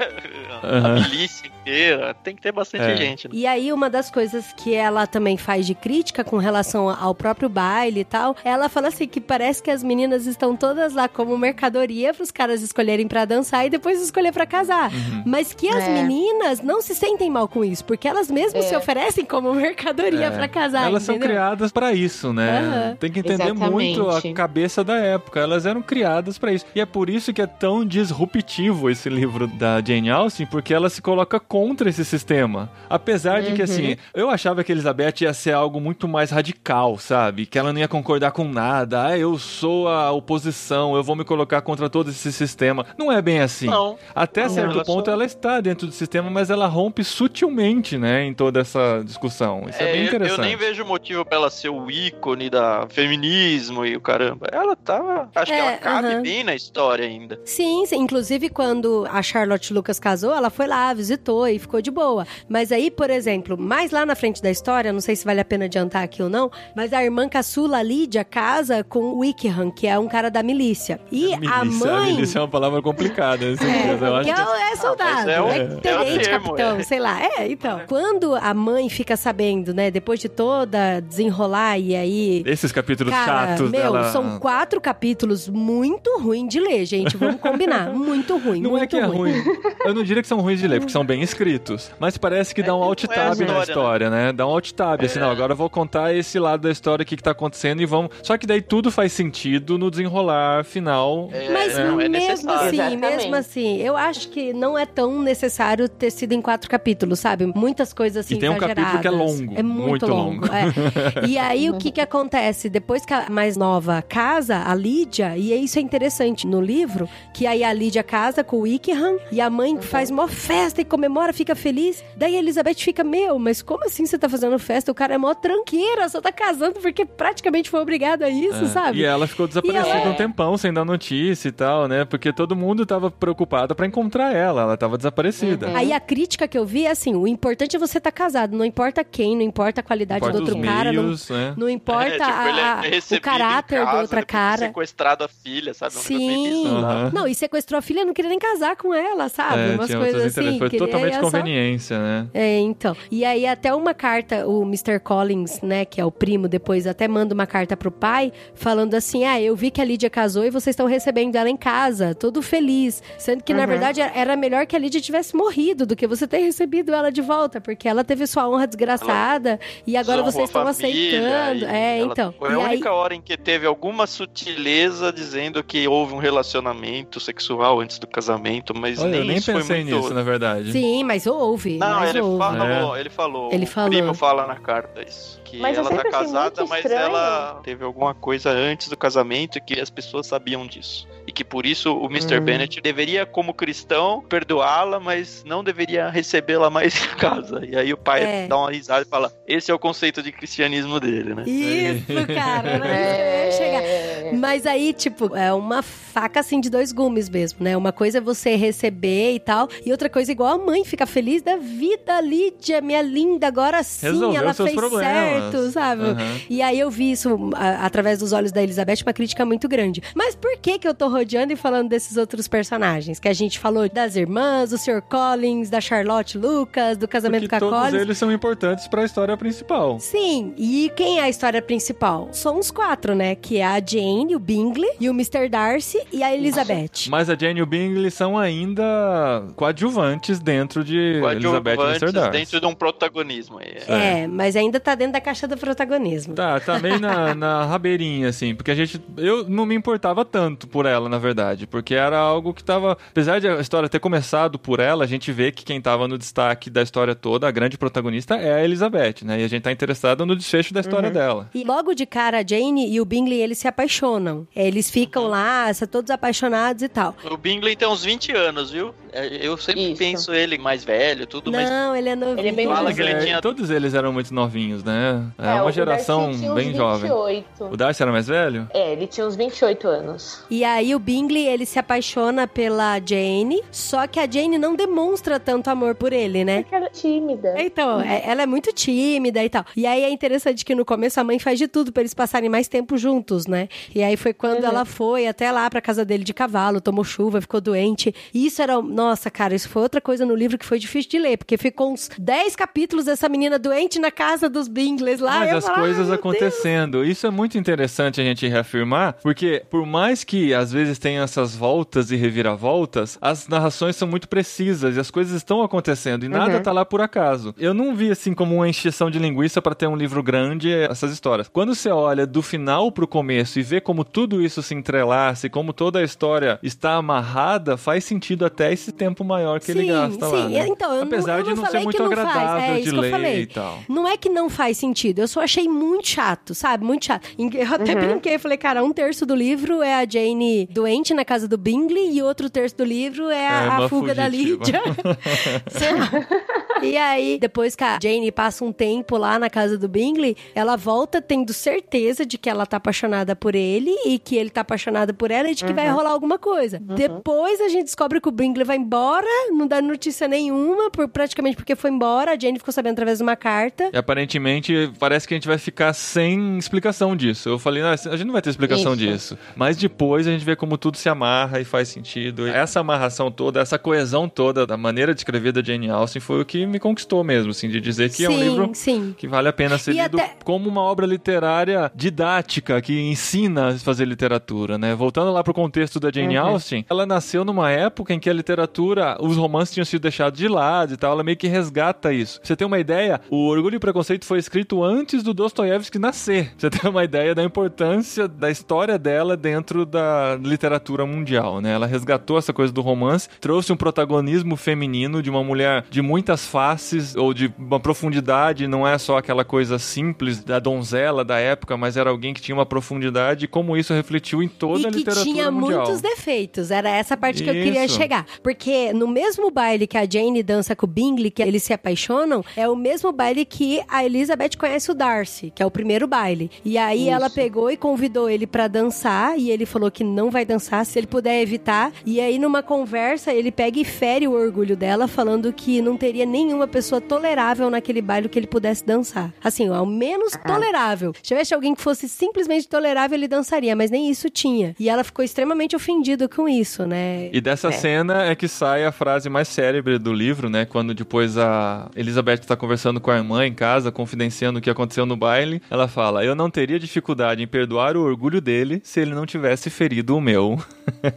a milícia inteira. Tem que ter bastante é. gente. Né? E aí, uma das coisas que ela também faz de crítica com relação ao próprio baile e tal, ela fala assim que parece que as meninas estão todas lá como mercadoria para os caras escolherem para dançar e depois escolher para casar. Uhum. Mas que as é. meninas não se sentem mal com isso, porque elas mesmas é. se oferecem como mercadoria é. para casar. Elas entendeu? são criadas para isso, né? Uhum. Tem que entender Exatamente. muito a cabeça da época. Elas eram criadas para isso. E é por isso que é tão disruptivo esse livro da Jane Austen, porque ela se coloca contra esse sistema. Apesar uhum. de que, assim, uhum. eu achava que Elizabeth ia ser algo muito mais radical, sabe? Que ela não ia concordar com nada. Ah, eu sou a oposição, eu vou me colocar contra todo esse sistema. Não é bem assim. Não. Até não, certo ela ponto só... ela está dentro do sistema, mas ela rompe sutilmente, né, em toda essa discussão. Isso é, é bem interessante. Eu nem vejo motivo pra ela ser o ícone da feminismo e o caramba. Ela tá. Acho é, que ela cabe bem na história ainda. Sim, sim. Inclusive, quando a Charlotte Lucas casou, ela foi lá, visitou e ficou de boa. Mas aí, por exemplo, mais lá na frente da história, não sei se vale a pena adiantar aqui ou não, mas a irmã caçula Lídia casa com o Wickham, que é um cara da milícia. E a, milícia, a mãe. A milícia é uma palavra complicada, é, eu acho. Que é, é soldado, ah, é, um, é, tenente, é capitão, é. sei lá. É, então. Quando a mãe fica sabendo, né, depois de toda desenrolar e aí. Esses capítulos cara, chatos meu, dela. São quatro capítulos muito ruins de ler, gente. Vamos combinar. muito ruim. Não muito é que é ruim. Eu não diria que são ruins de ler, porque são bem escritos. Mas parece que dá um alt tab na história, né? Dá um alt tab, assim, não, agora eu vou contar esse lado da história, o que, que tá acontecendo e vamos. Só que daí tudo faz sentido no desenrolar final. Mas mesmo assim, mesmo assim, eu acho que não é tão necessário ter sido em quatro capítulos, sabe? Muitas coisas assim. E tem um capítulo que é longo. É muito, muito longo. longo. É. E aí, o que que acontece? Depois que a mais nova casa, a Lídia, e isso é interessante no livro, que aí a Lídia casa com o Wickham e a mãe uhum. faz uma festa e comemora, fica feliz. Daí a Elizabeth fica, meu, mas como assim você tá fazendo festa? O cara é mó tranqueira, só tá casando porque praticamente foi obrigado a isso, é. sabe? E ela ficou desaparecida ela... um tempão, sem dar notícia e tal, né? Porque todo mundo tava preocupado para encontrar ela, ela tava desaparecida. Uhum. Aí a crítica que eu vi é assim, o importante é você estar tá casado, não importa quem, não importa a qualidade importa do outro cara, meios, não, né? não importa é, tipo, a, é o caráter casa, do outro cara. sequestrado a filha, sabe? Sim. Uhum. Não, e sequestrou a filha, não queria nem casar com ela ela, sabe? É, Umas tinha coisas assim. Foi totalmente é só- conveniência, né? É, então. E aí até uma carta, o Mr. Collins, né, que é o primo, depois até manda uma carta pro pai, falando assim: "Ah, eu vi que a Lídia casou e vocês estão recebendo ela em casa, todo feliz". Sendo que na Uhum. verdade era melhor que a Lídia tivesse morrido do que você ter recebido ela de volta, porque ela teve sua honra desgraçada e agora vocês estão aceitando. e É, ela- então. Foi E a aí- única hora em que teve alguma sutileza dizendo que houve um relacionamento sexual antes do casamento, mas Olha, nem eu nem isso foi pensei muito... nisso, na verdade. Sim, mas houve. Não, mas ele houve. falou, ele falou. Ele o falou. primo fala na carta isso. Que Mas ela tá casada, mas estranho. ela teve alguma coisa antes do casamento e que as pessoas sabiam disso. E que por isso o Mr. Hum. Bennett deveria, como cristão, perdoá-la, mas não deveria recebê-la mais em casa. E aí o pai É. dá uma risada e fala: esse é o conceito de cristianismo dele, né? Isso, cara. Era isso que eu ia chegar. É. Mas aí, tipo, é uma faca assim de dois gumes mesmo, né? Uma coisa é você receber e tal, e outra coisa, igual a mãe, fica feliz da vida, Lídia, minha linda, agora sim, Resolveu ela fez problemas. certo, sabe? Aham. E aí eu vi isso a- através dos olhos da Elizabeth, uma crítica muito grande. Mas por que que eu tô rodeando e falando desses outros personagens? Que a gente falou das irmãs, do Sr. Collins, da Charlotte Lucas, do casamento Porque com a todos Collins. eles são importantes pra história principal. Sim, e quem é a história principal? São os quatro, né? Que é a Jane, o Bingley, e o Mr. Darcy e a Elizabeth. Mas a Jane e o Bingley são ainda coadjuvantes dentro de Elizabeth e. Darcy. dentro de um protagonismo. aí. É, mas ainda tá dentro da caixa do protagonismo. Tá, tá meio na, na rabeirinha, assim, porque a gente. Eu não me importava tanto por ela, na verdade, porque era algo que tava. Apesar de a história ter começado por ela, a gente vê que quem tava no destaque da história toda, a grande protagonista, é a Elizabeth, né? E a gente tá interessado no desfecho da história dela. E logo de cara, a Jane e o Bingley, eles se apaixonam. Eles ficam lá, são todos apaixonados e tal. O Bingley tem uns 20 anos, viu? É, Eu sempre Isso. penso ele mais velho, tudo, mas Não, ele é novinho. Ele é bem Fala novo. que ele É, tinha- Todos eles eram muito novinhos, né? É, o uma geração Darcy tinha uns bem jovem. 28. O Darcy era mais velho? É, ele tinha uns 28 anos. E aí o Bingley, ele se apaixona pela Jane, só que a Jane não demonstra tanto amor por ele, né? Porque ela é tímida. Então, é- ela é muito tímida e tal. E aí é interessante que no começo a mãe faz de tudo pra eles passarem mais tempo juntos, né? E aí foi quando Uhum. ela foi até lá pra casa dele de cavalo, tomou chuva, ficou doente. E isso era, nossa, cara, isso foi outra coisa no livro que foi difícil de ler, porque ficou uns 10 capítulos dessa menina doente na casa dos Bingleys lá. Mas as falava, coisas "Ai, meu Deus." acontecendo. Isso é muito interessante a gente reafirmar, porque por mais que às vezes tenha essas voltas e reviravoltas, as narrações são muito precisas e as coisas estão acontecendo e nada Uhum. tá lá por acaso. Eu não vi assim como uma encheção de linguiça para ter um livro grande essas histórias. Quando você olha do final pro começo e vê como tudo isso se entrelaça e como toda a história está amarrada, faz sentido até esse tempo maior que ele Sim, gasta lá. sim. né? Então, eu não- Apesar eu de não não ser falei muito que não faz. É de isso que eu ler falei. e tal. Não é que não faz sentido, eu só achei muito chato, sabe? Muito chato. Eu até brinquei, falei, cara, um terço do livro é a Jane doente na casa do Bingley e outro terço do livro é a, É, a fuga da fugitiva. Lídia. E aí, depois que a Jane passa um tempo lá na casa do Bingley, ela volta tendo certeza de que ela tá apaixonada por ele e que ele tá apaixonado por ela e de que vai rolar alguma coisa. Depois a gente descobre que o Bingley vai embora, não dá notícia nenhuma, por, praticamente porque foi embora. A Jane ficou sabendo através de uma carta. E aparentemente parece que a gente vai ficar sem explicação disso. Eu falei, a gente não vai ter explicação Isso. disso. Mas depois a gente vê como tudo se amarra e faz sentido. Essa amarração toda, essa coesão toda da maneira de escrever da Jane Austen foi o que me conquistou mesmo, assim, de dizer que é um sim, livro sim. que vale a pena ser E lido até- como uma obra literária didática que ensina a fazer literatura, né? Voltando lá pro contexto da Jane Uhum. Austen, ela nasceu numa época em que a literatura, os romances tinham sido deixados de lado e tal, ela meio que resgata isso. Pra você ter uma ideia, o Orgulho e Preconceito foi escrito antes do Dostoiévski nascer. Pra você ter uma ideia da importância da história dela dentro da literatura mundial, né? Ela resgatou essa coisa do romance, trouxe um protagonismo feminino de uma mulher de muitas faces ou de uma profundidade, não é só aquela coisa simples da donzela da época, mas era alguém que tinha uma profundidade e como isso refletiu em toda e a que literatura tinha mundial. muitos defeitos. Era essa parte que eu queria Isso. chegar. Porque no mesmo baile que a Jane dança com o Bingley, que eles se apaixonam, é o mesmo baile que a Elizabeth conhece o Darcy, que é o primeiro baile. E aí Isso. ela pegou e convidou ele pra dançar, e ele falou que não vai dançar se ele puder evitar. E aí numa conversa, ele pega e fere o orgulho dela, falando que não teria nenhum nenhuma pessoa tolerável naquele baile que ele pudesse dançar. Assim, ao menos tolerável. Se tivesse alguém que fosse simplesmente tolerável, ele dançaria, mas nem isso tinha. E ela ficou extremamente ofendida com isso, né? E dessa É. cena é que sai a frase mais célebre do livro, né? Quando depois a Elizabeth tá conversando com a irmã em casa, confidenciando o que aconteceu no baile, ela fala: Eu não teria dificuldade em perdoar o orgulho dele se ele não tivesse ferido o meu.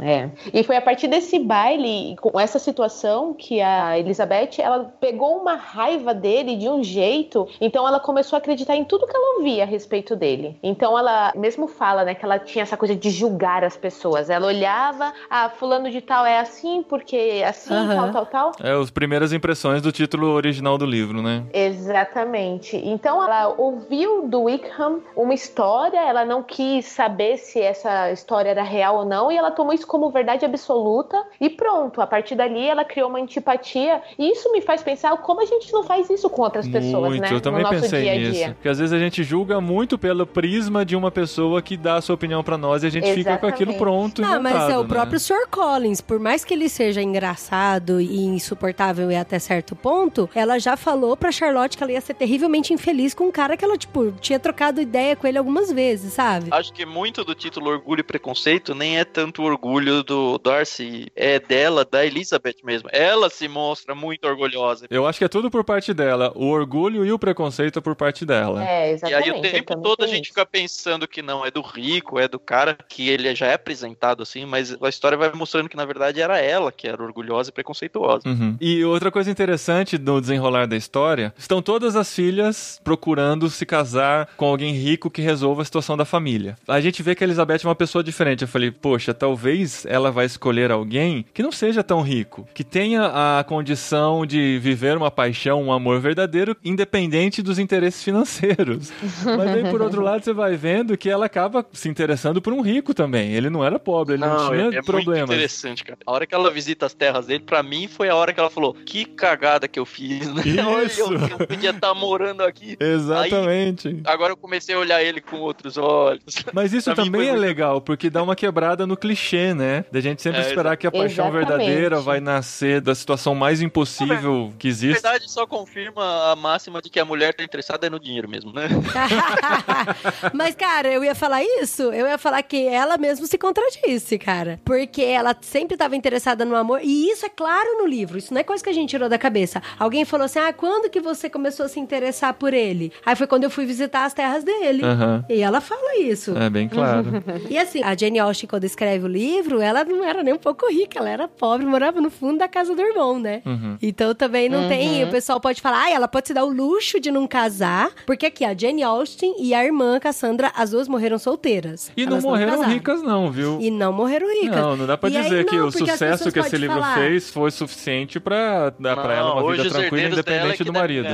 É. E foi a partir desse baile, com essa situação, que a Elizabeth, ela pegou uma raiva dele de um jeito, então ela começou a acreditar em tudo que ela ouvia a respeito dele. Então ela mesmo fala, né, que ela tinha essa coisa de julgar as pessoas. Ela olhava, ah, fulano de tal é assim, porque é assim, Aham. tal, tal, tal. É as primeiras impressões do título original do livro, né? Exatamente. Então ela ouviu do Wickham uma história, ela não quis saber se essa história era real ou não, e ela tomou isso como verdade absoluta e pronto. A partir dali ela criou uma antipatia, e isso me faz pensar como a gente não faz isso com outras pessoas, muito, né? eu também no nosso pensei dia a nisso. dia. Porque às vezes a gente julga muito pelo prisma de uma pessoa que dá a sua opinião pra nós e a gente fica com aquilo Exatamente. pronto e Ah, mas é montado, o né? próprio Sr. Collins, por mais que ele seja engraçado e insuportável e até certo ponto, ela já falou pra Charlotte que ela ia ser terrivelmente infeliz com um cara que ela, tipo, tinha trocado ideia com ele algumas vezes, sabe? Acho que muito do título Orgulho e Preconceito nem é tanto orgulho do Darcy, é dela, da Elizabeth mesmo. Ela se mostra muito orgulhosa. Eu acho que é tudo por parte dela. O orgulho e o preconceito é por parte dela. É, E exatamente. aí o tempo todo a gente isso. fica pensando que não, é do rico, é do cara, que ele já é apresentado assim, mas a história vai mostrando que na verdade era ela que era orgulhosa e preconceituosa. Uhum. E outra coisa interessante no desenrolar da história, estão todas as filhas procurando se casar com alguém rico que resolva a situação da família. A gente vê que a Elizabeth é uma pessoa diferente. Eu falei, poxa, talvez ela vai escolher alguém que não seja tão rico, que tenha a condição de viver uma paixão, um amor verdadeiro, independente dos interesses financeiros. Mas aí, por outro lado, você vai vendo que ela acaba se interessando por um rico também. Ele não era pobre, ele não, Não, tinha é, é muito problemas. interessante, cara. A hora que ela visita as terras dele, pra mim foi a hora que ela falou: que cagada que eu fiz, né? Isso. eu, eu podia estar morando aqui. Exatamente. Agora eu comecei a olhar ele com outros olhos. Mas isso Pra também é muito- legal, porque dá uma quebrada no clichê, né? Da gente sempre É, esperar que a paixão Exatamente. verdadeira vai nascer da situação mais impossível que Na existe. verdade, só confirma a máxima de que a mulher tá interessada é no dinheiro mesmo, né? Mas, cara, eu ia falar isso, eu ia falar que ela mesmo se contradisse, cara. Porque ela sempre estava interessada no amor, e isso é claro no livro, isso não é coisa que a gente tirou da cabeça. Alguém falou assim: ah, quando que você começou a se interessar por ele? Aí foi quando eu fui visitar as terras dele. Aham. E ela fala isso. É bem claro. E assim, a Jane Austen, quando escreve o livro, ela não era nem um pouco rica, ela era pobre, morava no fundo da casa do irmão, né? Uhum. Então também não tem. O pessoal pode falar, ah, ela pode se dar o luxo de não casar, porque aqui a Jane Austen e a irmã Cassandra, as duas morreram solteiras. E não morreram casaram. ricas, não, viu? E não morreram ricas. Não, não dá pra E aí, dizer que não, o sucesso que esse livro falar, fez foi suficiente pra dar pra ela uma vida tranquila, é independente que do marido.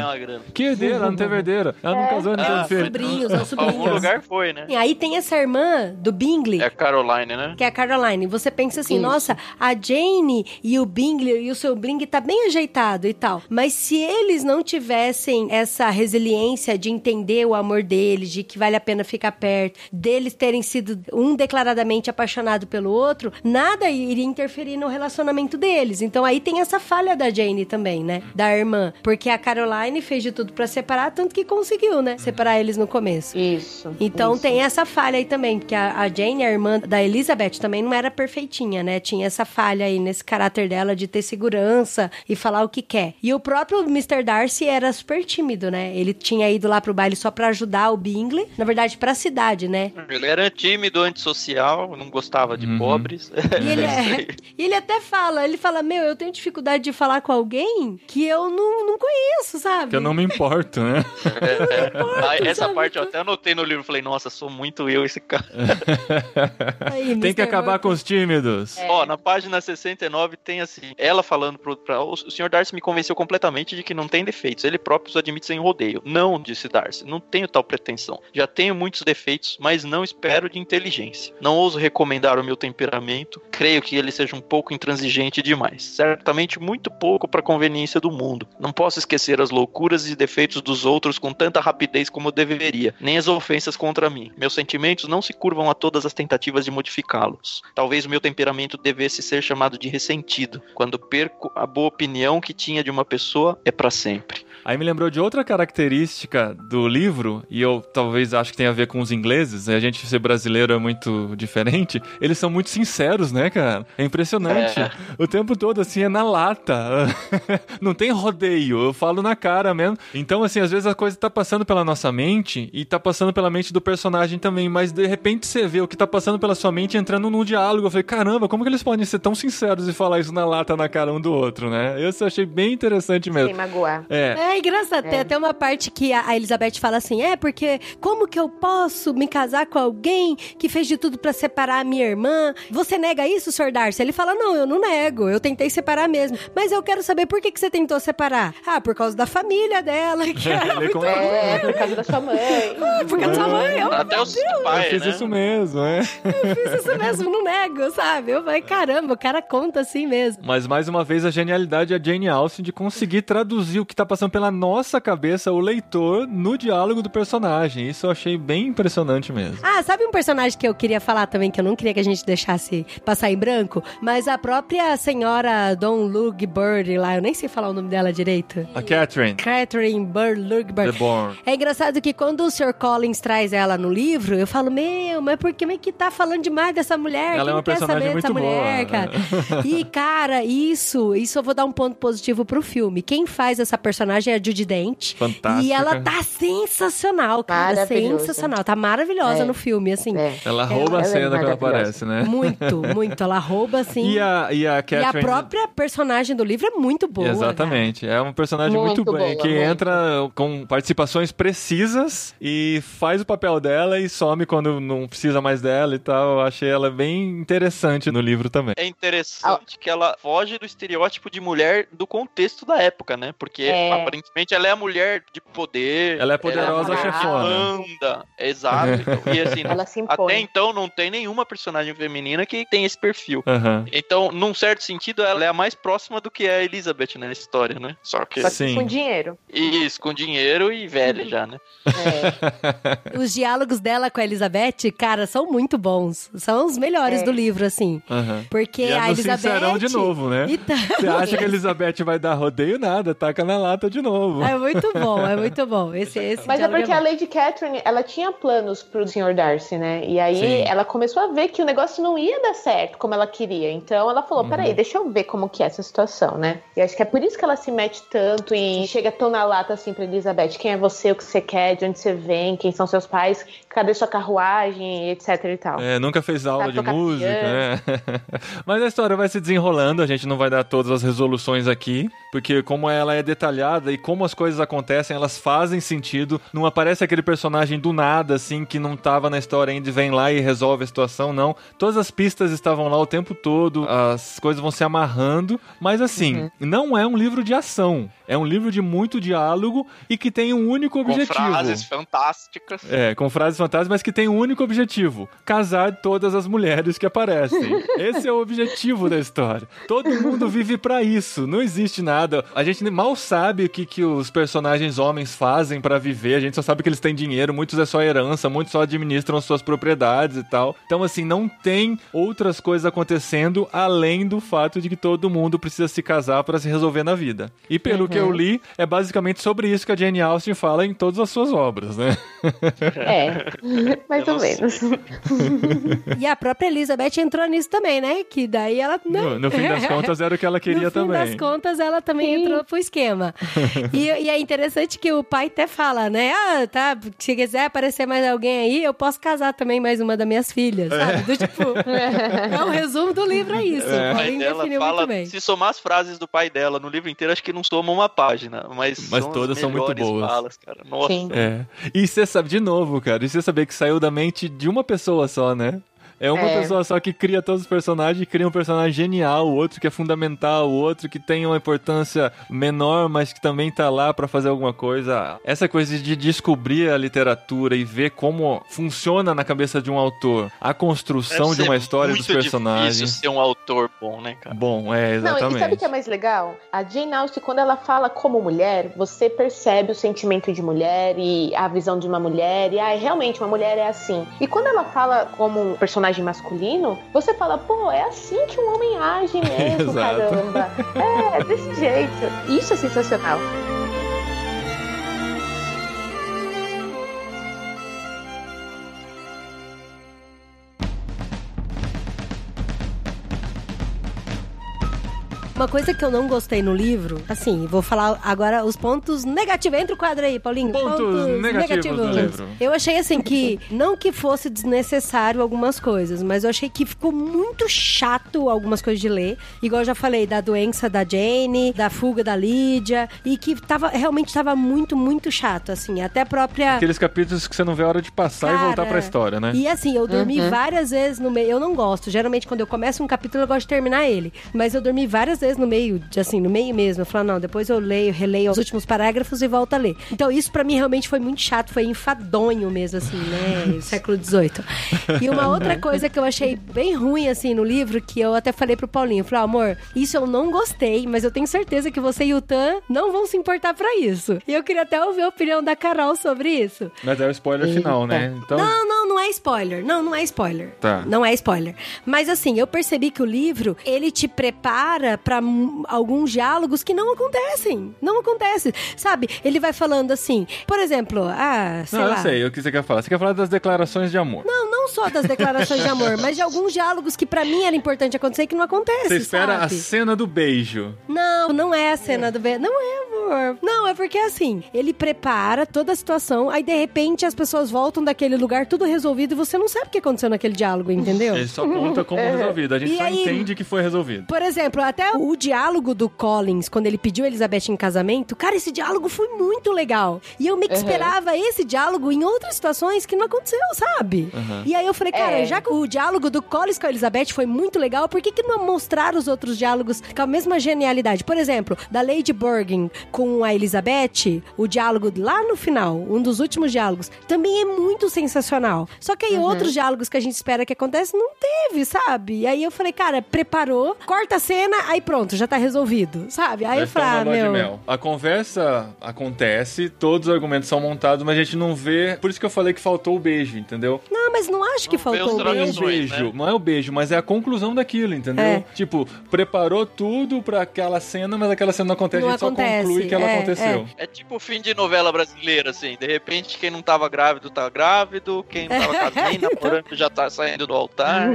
Que herdeira, ela não teve herdeira. Ela não casou, não Ah, teve filho. Sobrinhos, Algum sobrinhos. lugar foi, né? E aí tem essa irmã do Bingley, É a Caroline, né? que é a Caroline. Você pensa assim, Isso. nossa, a Jane e o Bingley e o seu Bling tá bem ajeitado e tal. Mas se eles não tivessem essa resiliência de entender o amor deles, de que vale a pena ficar perto, deles terem sido um declaradamente apaixonado pelo outro, nada iria interferir no relacionamento deles. Então aí tem essa falha da Jane também, né? Da irmã. Porque a Caroline fez de tudo pra separar, tanto que conseguiu, né? Separar eles no começo. Isso. Então isso. tem essa falha aí também, porque a, a Jane, a irmã da Elizabeth, também não era perfeitinha, né? Tinha essa falha aí nesse caráter dela de ter segurança e falar o que quer. E o próprio Mr. Darcy era super tímido, né? Ele tinha ido lá pro baile só pra ajudar o Bingley, na verdade pra cidade, né? Ele era tímido, antissocial, não gostava de Uhum. pobres. E ele, é- e ele até fala, ele fala, meu, eu tenho dificuldade de falar com alguém que eu não, não conheço, sabe? Que eu não me importo, né? Aí, essa sabe? parte eu até anotei no livro, falei, nossa, sou muito eu esse cara. Aí, Tem que acabar com os tímidos. Ó, na página 69 tem assim, ela falando pro, pra, o Sr. Darcy me convenceu completamente de que não tem defeitos. Ele próprio os admite sem rodeio. Não, disse Darcy, não tenho tal pretensão. Já tenho muitos defeitos, mas não espero de inteligência. Não ouso recomendar o meu temperamento. Creio que ele seja um pouco intransigente demais. Certamente muito pouco para conveniência do mundo. Não posso esquecer as loucuras e defeitos dos outros com tanta rapidez como deveria, nem as ofensas contra mim. Meus sentimentos não se curvam a todas as tentativas de modificá-los. Talvez o meu temperamento devesse ser chamado de ressentido, quando perco a boa opinião que tinha de uma pessoa é para sempre. Aí me lembrou de outra característica do livro, e eu talvez acho que tem a ver com os ingleses, né? a gente ser brasileiro é muito diferente. Eles são muito sinceros, né, cara? É impressionante. É. O tempo todo, assim, é na lata. Não tem rodeio, eu falo na cara mesmo. Então, assim, às vezes a coisa tá passando pela nossa mente e tá passando pela mente do personagem também, mas de repente você vê o que tá passando pela sua mente entrando num diálogo. Eu falei, caramba, como que eles podem ser tão sinceros e falar isso na lata, na cara um do outro, né? Eu achei bem interessante mesmo. Sem magoar. É. é engraçado. É. Tem até uma parte que a Elizabeth fala assim: é, porque como que eu posso me casar com alguém que fez de tudo para separar a minha irmã? Você nega isso, Sr. Darcy? Ele fala: não, eu não nego. Eu tentei separar mesmo. Mas eu quero saber por que, que você tentou separar. Ah, por causa da família dela. Que era muito é, por causa da sua mãe. Ah, por causa da sua mãe. Eu, Até o pai, Eu fiz né? isso mesmo, é. Eu fiz isso mesmo, não nego, sabe? Eu falei, caramba, o cara conta assim mesmo. Mas mais uma vez a genialidade é a Jane Austen de conseguir traduzir o que tá passando pela nossa cabeça, o leitor, no diálogo do personagem. Isso eu achei bem impressionante mesmo. Ah, sabe um personagem que eu queria falar também, que eu não queria que a gente deixasse passar em branco? Mas a própria senhora Don Lug Bird lá, eu nem sei falar o nome dela direito. A Catherine. Catherine Bird, Lug Bird. The Born. É engraçado que quando o Sr. Collins traz ela no livro, eu falo, meu, mas por que é que tá falando demais dessa mulher? Ela Quem é uma quer personagem saber dessa muito mulher, boa. cara? E, cara, isso, isso eu vou dar um ponto positivo pro filme. Quem faz essa personagem é a Judy Dent. Fantástica. E ela tá sensacional, cara. Sensacional. Tá maravilhosa É. no filme, assim. É. Ela rouba ela a é cena que ela aparece, né? Muito, muito. Ela rouba, assim. E a, e a E a Catherine... própria personagem do livro é muito boa. Exatamente. É um personagem muito, Muito bem, boa, que muito. entra com participações precisas e faz o papel dela e some quando não precisa mais dela e tal. Eu achei ela bem interessante no livro também. É interessante que ela foge do estereótipo de mulher do contexto da época, né? Porque É. aparentemente ela é a mulher de poder. Ela é poderosa ela é a mulher chefona. que manda. Exato. Então, e assim, Ela se até então não tem nenhuma personagem feminina que tem esse perfil. Aham. Então, num certo sentido, ela é a mais próxima do que a Elizabeth né, na história, né? Só que. Só que Sim. com dinheiro. Isso, com dinheiro e velha já, né? É. Os diálogos dela com a Elizabeth, cara, são muito bons. São os melhores É. do livro, assim. Aham. Porque E é a Elizabeth. sincerão de novo, né? Então, Você acha que a Elizabeth vai dar rodeio? Nada, taca na lata de novo. É muito bom, é muito bom. Esse, esse Mas é porque a bom. Lady Catherine, ela tinha planos pro Sr. Darcy, né? E aí Sim. ela começou a ver que o negócio não ia dar certo como ela queria. Então ela falou, Uhum. peraí, deixa eu ver como que é essa situação, né? E acho que é por isso que ela se mete tanto e chega tão na lata assim pra Elizabeth. Quem é você, o que você quer, de onde você vem, quem são seus pais, cadê sua carruagem, etc e tal. É, nunca fez aula Sabe de música, piano. né? Mas a história vai se desenrolando, a gente não vai dar todas as resoluções aqui, porque como ela é detalhada e como as coisas acontecem, elas fazem sentido. Não aparece aquele personagem do nada, assim, que não tava na história ainda e vem lá e resolve a situação, não. Todas as pistas estavam lá o tempo todo, as coisas vão se amarrando, mas assim, não é um livro de ação. É um livro de muito diálogo e que tem um único Com objetivo. frases fantásticas. É, com frases fantásticas, mas que tem um único objetivo: casar todas as mulheres que aparecem. Esse é o objetivo da história. Todo mundo vive pra isso. Não existe nada. A gente mal sabe o que, que os personagens homens fazem pra viver. A gente só sabe que eles têm dinheiro. Muitos é só herança, muitos só administram suas propriedades e tal. Então, assim, não tem outras coisas acontecendo além do fato de que todo mundo precisa se casar pra se resolver na vida. E pelo que eu li, é basicamente sobre isso que a Jane Austen fala em todas as suas obras, né? É, mais Eu ou menos. E a própria Elizabeth entrou nisso também, né? Que daí ela. né? No, no fim das contas, era o que ela queria no fim também. das contas, ela também Sim. entrou pro esquema. e, e é interessante que o pai até fala, né? Ah, tá, se quiser aparecer mais alguém aí, eu posso casar também mais uma das minhas filhas, sabe? Do tipo, é o resumo do livro, é isso. É. O pai dela definiu fala, muito bem. se somar as frases do pai dela no livro inteiro, acho que não soma uma página, mas, Mas são as todas são muito boas. falas, cara. Nossa. Sim. É. E você sabe, de novo, cara, e você saber que saiu da mente de uma pessoa só, né? É uma É. pessoa só que cria todos os personagens, cria um personagem genial, o outro que é fundamental, o outro que tem uma importância menor, mas que também tá lá pra fazer alguma coisa. Essa coisa de descobrir a literatura e ver como funciona na cabeça de um autor a construção de uma história muito dos personagens. difícil ser um autor bom, né, cara? Bom, é, exatamente. Não, e sabe o que é mais legal? A Jane Austen, quando ela fala como mulher, você percebe o sentimento de mulher e a visão de uma mulher. E ah, realmente, uma mulher é assim. E quando ela fala como um personagem masculino, você fala, pô, é assim que um homem age mesmo, caramba. É, desse jeito. Isso é sensacional. Uma coisa que eu não gostei no livro, assim, vou falar agora os pontos negativos. Entra o quadro aí, Paulinho. Pontos, negativos, do livro. Eu achei assim que, não que fosse desnecessário algumas coisas, mas eu achei que ficou muito chato algumas coisas de ler. Igual eu já falei, da doença da Jane, da fuga da Lídia, e que tava, realmente tava muito, muito chato, assim. Até a própria. Aqueles capítulos que você não vê a hora de passar Cara, e voltar pra história, né? E assim, eu dormi Uhum. várias vezes no meio. Eu não gosto. Geralmente, quando eu começo um capítulo, eu gosto de terminar ele. Mas eu dormi várias vezes no meio, de, assim, no meio mesmo. Eu falo, não, depois eu leio, releio os últimos parágrafos e volto a ler. Então, isso pra mim realmente foi muito chato, foi enfadonho mesmo, assim, né? Século XVIII. E uma outra coisa que eu achei bem ruim, assim, no livro, que eu até falei pro Paulinho, eu falei, amor, isso eu não gostei, mas eu tenho certeza que você e o Tan não vão se importar pra isso. E eu queria até ouvir a opinião da Carol sobre isso. Mas é o spoiler final, né? Então, Não, não, não é spoiler. Não, não é spoiler. Tá. Não é spoiler. Mas assim, eu percebi que o livro, ele te prepara pra alguns diálogos que não acontecem. Não acontece. Sabe? Ele vai falando assim, por exemplo, ah, sei não, lá. eu sei o que você quer falar. Você quer falar das declarações de amor. Não, não só das declarações de amor, mas de alguns diálogos que pra mim era importante acontecer e que não acontece, Você espera a sabe? cena do beijo. Não, não é a cena do beijo. Não é, amor. Não, é porque assim, ele prepara toda a situação, aí de repente as pessoas voltam daquele lugar tudo resolvido e você não sabe o que aconteceu naquele diálogo, entendeu? Ele só conta como resolvido. A gente E só aí- entende que foi resolvido. Por exemplo, até o diálogo do Collins, quando ele pediu Elizabeth em casamento, cara, esse diálogo foi muito legal. E eu meio que Uhum. esperava esse diálogo em outras situações que não aconteceu, sabe? Uhum. E aí eu falei, cara, É. já que o diálogo do Collins com a Elizabeth foi muito legal, por que, que não mostrar os outros diálogos com a mesma genialidade? Por exemplo, da Lady Bergen com a Elizabeth, o diálogo lá no final, um dos últimos diálogos, também é muito sensacional. Só que aí Uhum. outros diálogos que a gente espera que aconteça não teve, sabe? E aí eu falei, cara, preparou, corta a cena, aí pronto, já tá resolvido, sabe? Aí eu falei, ah, meu. mel. A conversa acontece, todos os argumentos são montados, mas a gente não vê. Por isso que eu falei que faltou o beijo, entendeu? Não, mas não acho que Não faltou o é beijo. dragões. beijo, né? não é o beijo, mas é a conclusão daquilo, entendeu? É. Tipo, preparou tudo pra aquela cena, mas aquela cena não acontece, Não a gente acontece, só conclui que ela é, aconteceu. É tipo o fim de novela brasileira, assim. De repente, quem não tava grávido tá grávido, quem não tava casado namorando já tá saindo do altar.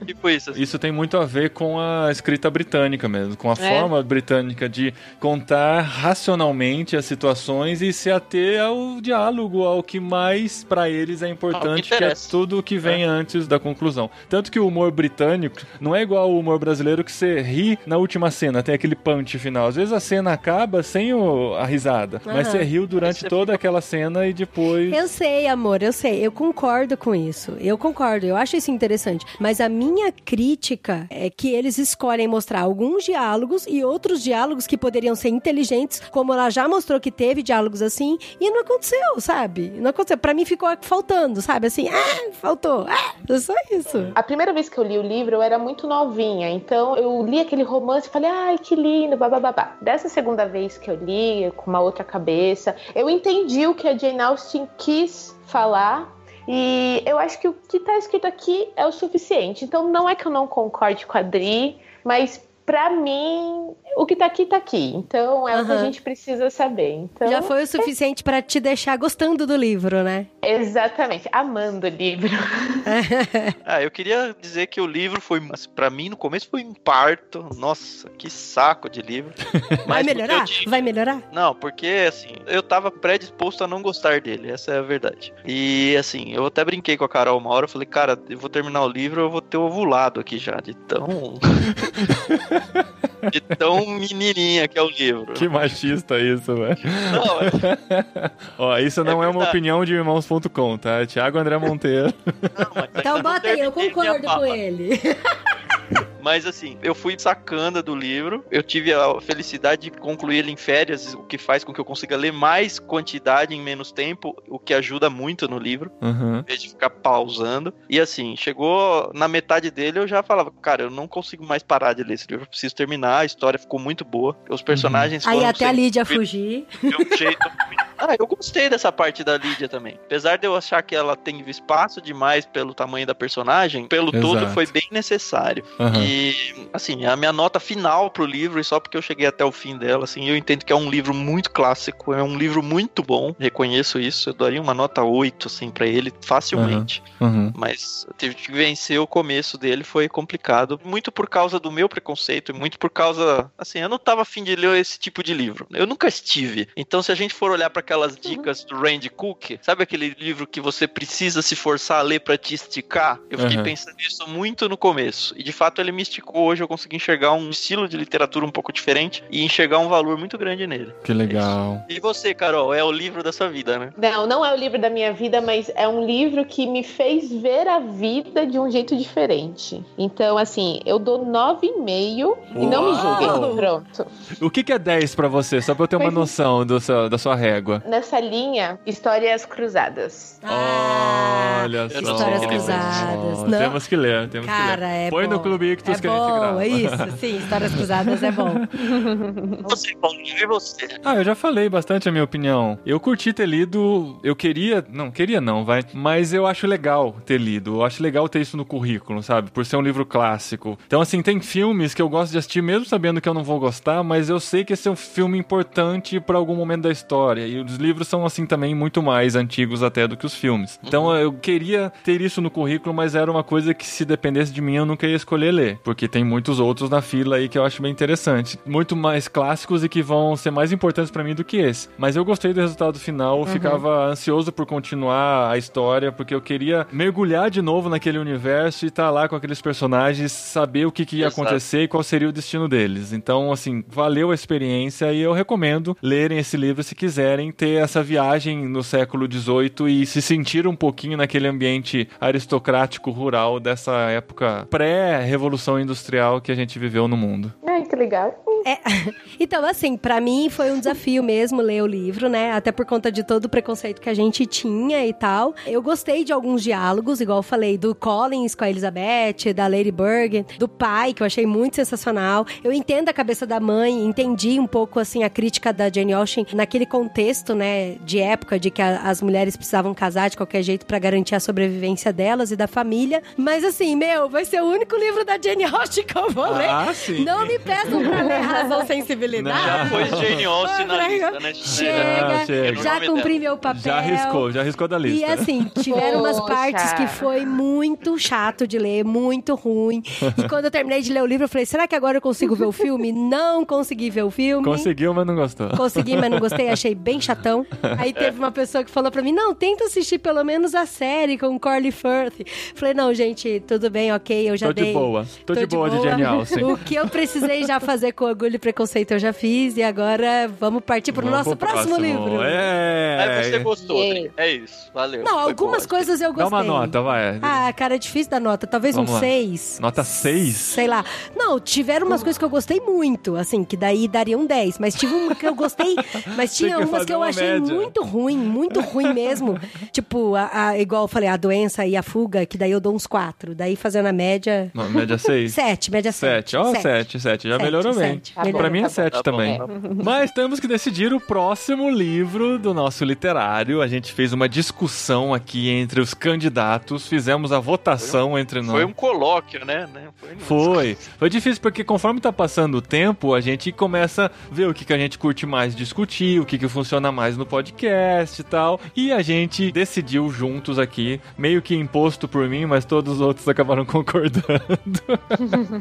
É tipo isso, assim. Isso tem muito a ver com a escrita britânica mesmo, com a É. forma britânica de contar racionalmente as situações e se ater ao diálogo, ao que mais pra eles é importante, que é interessa. Tudo o que vem antes da conclusão. Tanto que o humor britânico não é igual ao humor brasileiro que você ri na última cena, tem aquele punch final. Às vezes a cena acaba sem o- a risada, mas Aham. você riu durante Você toda aquela cena e depois Eu sei, amor, eu sei. Eu concordo com isso. Eu concordo. Eu acho isso interessante. Mas a minha crítica é que eles escolhem mostrar alguns diálogos e outros diálogos que poderiam ser inteligentes, como ela já mostrou que teve diálogos assim, e não aconteceu, sabe? Não aconteceu. Pra mim ficou faltando, sabe? Assim, ah, faltou. Ah, só isso. A primeira vez que eu li o livro, eu era muito novinha, então eu li aquele romance e falei, ai, que lindo, babá. Dessa segunda vez que eu li, com uma outra cabeça, eu entendi o que a Jane Austen quis falar. E eu acho que o que tá escrito aqui é o suficiente. Então não é que eu não concorde com a Dri, mas pra mim, o que tá aqui tá aqui. Então é o que a gente precisa saber. Então, Já foi o suficiente pra te deixar gostando do livro, né? Exatamente, amando o livro. Ah, eu queria dizer que o livro foi, assim, pra mim, no começo foi um parto. Nossa, que saco de livro. Vai Mas melhorar? Vai melhorar? Não, porque assim, eu tava predisposto a não gostar dele, essa é a verdade. E assim, eu até brinquei com a Carol uma hora, eu falei, cara, eu vou terminar o livro, eu vou ter ovulado aqui já, de tão. de tão menininha que é o livro. que machista isso, velho. Não, é- Ó, isso não é, uma verdade. opinião de irmãos.com, tá? Thiago André Monteiro. não, Então não bota aí, eu concordo com ele. Mas assim, eu fui sacando do livro, eu tive a felicidade de concluir ele em férias, o que faz com que eu consiga ler mais quantidade em menos tempo, o que ajuda muito no livro, Uhum. em vez de ficar pausando. E assim, chegou na metade dele, eu já falava, cara, eu não consigo mais parar de ler esse livro, eu preciso terminar, a história ficou muito boa, os personagens Aí foram até a Lídia fugir. de um jeito Ah, eu gostei dessa parte da Lídia também. Apesar de eu achar que ela tem espaço demais pelo tamanho da personagem, pelo Exato. todo foi bem necessário. Aham. E, assim, a minha nota final pro livro, e só porque eu cheguei até o fim dela, assim, eu entendo que é um livro muito clássico, é um livro muito bom, reconheço isso. Eu daria uma nota 8, assim, pra ele, facilmente. Uhum. Mas eu tive que vencer o começo dele, foi complicado. Muito por causa do meu preconceito, e muito por causa. Assim, eu não tava afim de ler esse tipo de livro. Eu nunca estive. Então, se a gente for olhar para aquelas dicas do Randy Cook, sabe aquele livro que você precisa se forçar a ler para te esticar? Eu fiquei Uhum. pensando nisso muito no começo. E de fato ele me esticou. Hoje eu consegui enxergar um estilo de literatura um pouco diferente e enxergar um valor muito grande nele. Que legal. E você, Carol, é o livro da sua vida, né? Não, não é o livro da minha vida, mas é um livro que me fez ver a vida de um jeito diferente. Então, assim, eu dou 9,5 e não me julguem. Pronto. O que, que é 10 pra você? Só pra eu ter uma é. noção do seu- da sua régua. Nessa linha, histórias cruzadas. Ah, Olha só. Histórias. Cruzadas. Não. Temos que ler, temos que Cara, ler. é Põe bom. no Clube Ictus é que a gente bom, grava. é isso, sim, Histórias Cruzadas é bom. Você, Paulinho, e você? Ah, eu já falei bastante a minha opinião. Eu curti ter lido, eu queria, não, queria não, vai, mas eu acho legal ter lido. Eu acho legal ter isso no currículo, sabe? Por ser um livro clássico. Então, assim, tem filmes que eu gosto de assistir mesmo sabendo que eu não vou gostar, mas eu sei que esse é um filme importante pra algum momento da história. E os livros são, assim, também muito mais antigos até do que os filmes. Então, eu queria ter isso no currículo, mas era uma coisa que se dependesse de mim eu nunca ia escolher ler, porque tem muitos outros na fila aí que eu acho bem interessante. Muito mais clássicos e que vão ser mais importantes pra mim do que esse. Mas eu gostei do resultado final, eu ficava ansioso por continuar a história, porque eu queria mergulhar de novo naquele universo e estar lá com aqueles personagens, saber o que, que ia Exato. acontecer e qual seria o destino deles. Então, assim, valeu a experiência e eu recomendo lerem esse livro se quiserem ter essa viagem no século XVIII e se sentir um pouquinho naquele ambiente aristocrático rural dessa época pré-revolução industrial que a gente viveu no mundo. Ai, legal. Então, assim, pra mim foi um desafio mesmo ler o livro, né? Até por conta de todo o preconceito que a gente tinha e tal. Eu gostei de alguns diálogos, igual eu falei, do Collins com a Elizabeth, da Lady Berg, do pai, que eu achei muito sensacional. Eu entendo a cabeça da mãe, entendi um pouco, assim, a crítica da Jane Austen naquele contexto, né, de época, de que a- as mulheres precisavam casar de qualquer jeito pra garantir a sobrevivência delas e da família. Mas, assim, meu, vai ser o único livro da Jane Austen que eu vou ler. Ah, sim. Não me peçam pra ler Razão Sensibilidade. Já foi Jane Austen na lista, né? Chega, Ah, chega. já cumpri meu papel. Já arriscou, já arriscou da E lista. assim, tiveram umas Poxa. partes que foi muito chato de ler, muito ruim. E quando eu terminei de ler o livro, eu falei: será que agora eu consigo ver o filme? Não consegui ver o filme. Conseguiu, mas não gostou. Consegui, mas não gostei, achei bem chatão. Aí teve uma pessoa que falou pra mim: não, tenta assistir pelo menos a série com o Corley Firth. Falei: não, gente, tudo bem, ok, eu já Tô dei. de boa. Tô, de boa de Jane Austen. O que eu precisei já fazer com orgulho e preconceito eu já fiz. E agora vamos partir pro Vamos nosso pro próximo, livro. É. Aí você gostou. É isso. Valeu. Não, Foi algumas boa. coisas eu Dá gostei. uma nota, vai. Ah, cara, é difícil dar nota. Talvez Vamos um lá. 6. Nota 6? Sei lá. Não, tiveram umas coisas que eu gostei muito, assim, que daí daria um 10. Mas tive uma que eu gostei, mas tinha que umas que eu uma achei média. muito ruim, muito ruim mesmo. tipo, a, a- igual eu falei, a doença e a fuga, que daí eu dou uns 4. Daí fazendo a média. Não, média 6. 7, média 7. 7. Ó, 7, 7. Já Sete, melhorou bem. Tá pra mim é tá bom, 7 tá bom, também. tá Mas temos que decidir o próximo livro do nosso literário. A gente fez uma discussão aqui entre os candidatos, fizemos a votação entre nós. Foi um colóquio, né? né? Foi. Foi. Foi difícil porque conforme tá passando o tempo, a gente começa a ver o que, que a gente curte mais discutir, o que, que funciona mais no podcast e tal. E a gente decidiu juntos aqui, meio que imposto por mim, mas todos os outros acabaram concordando.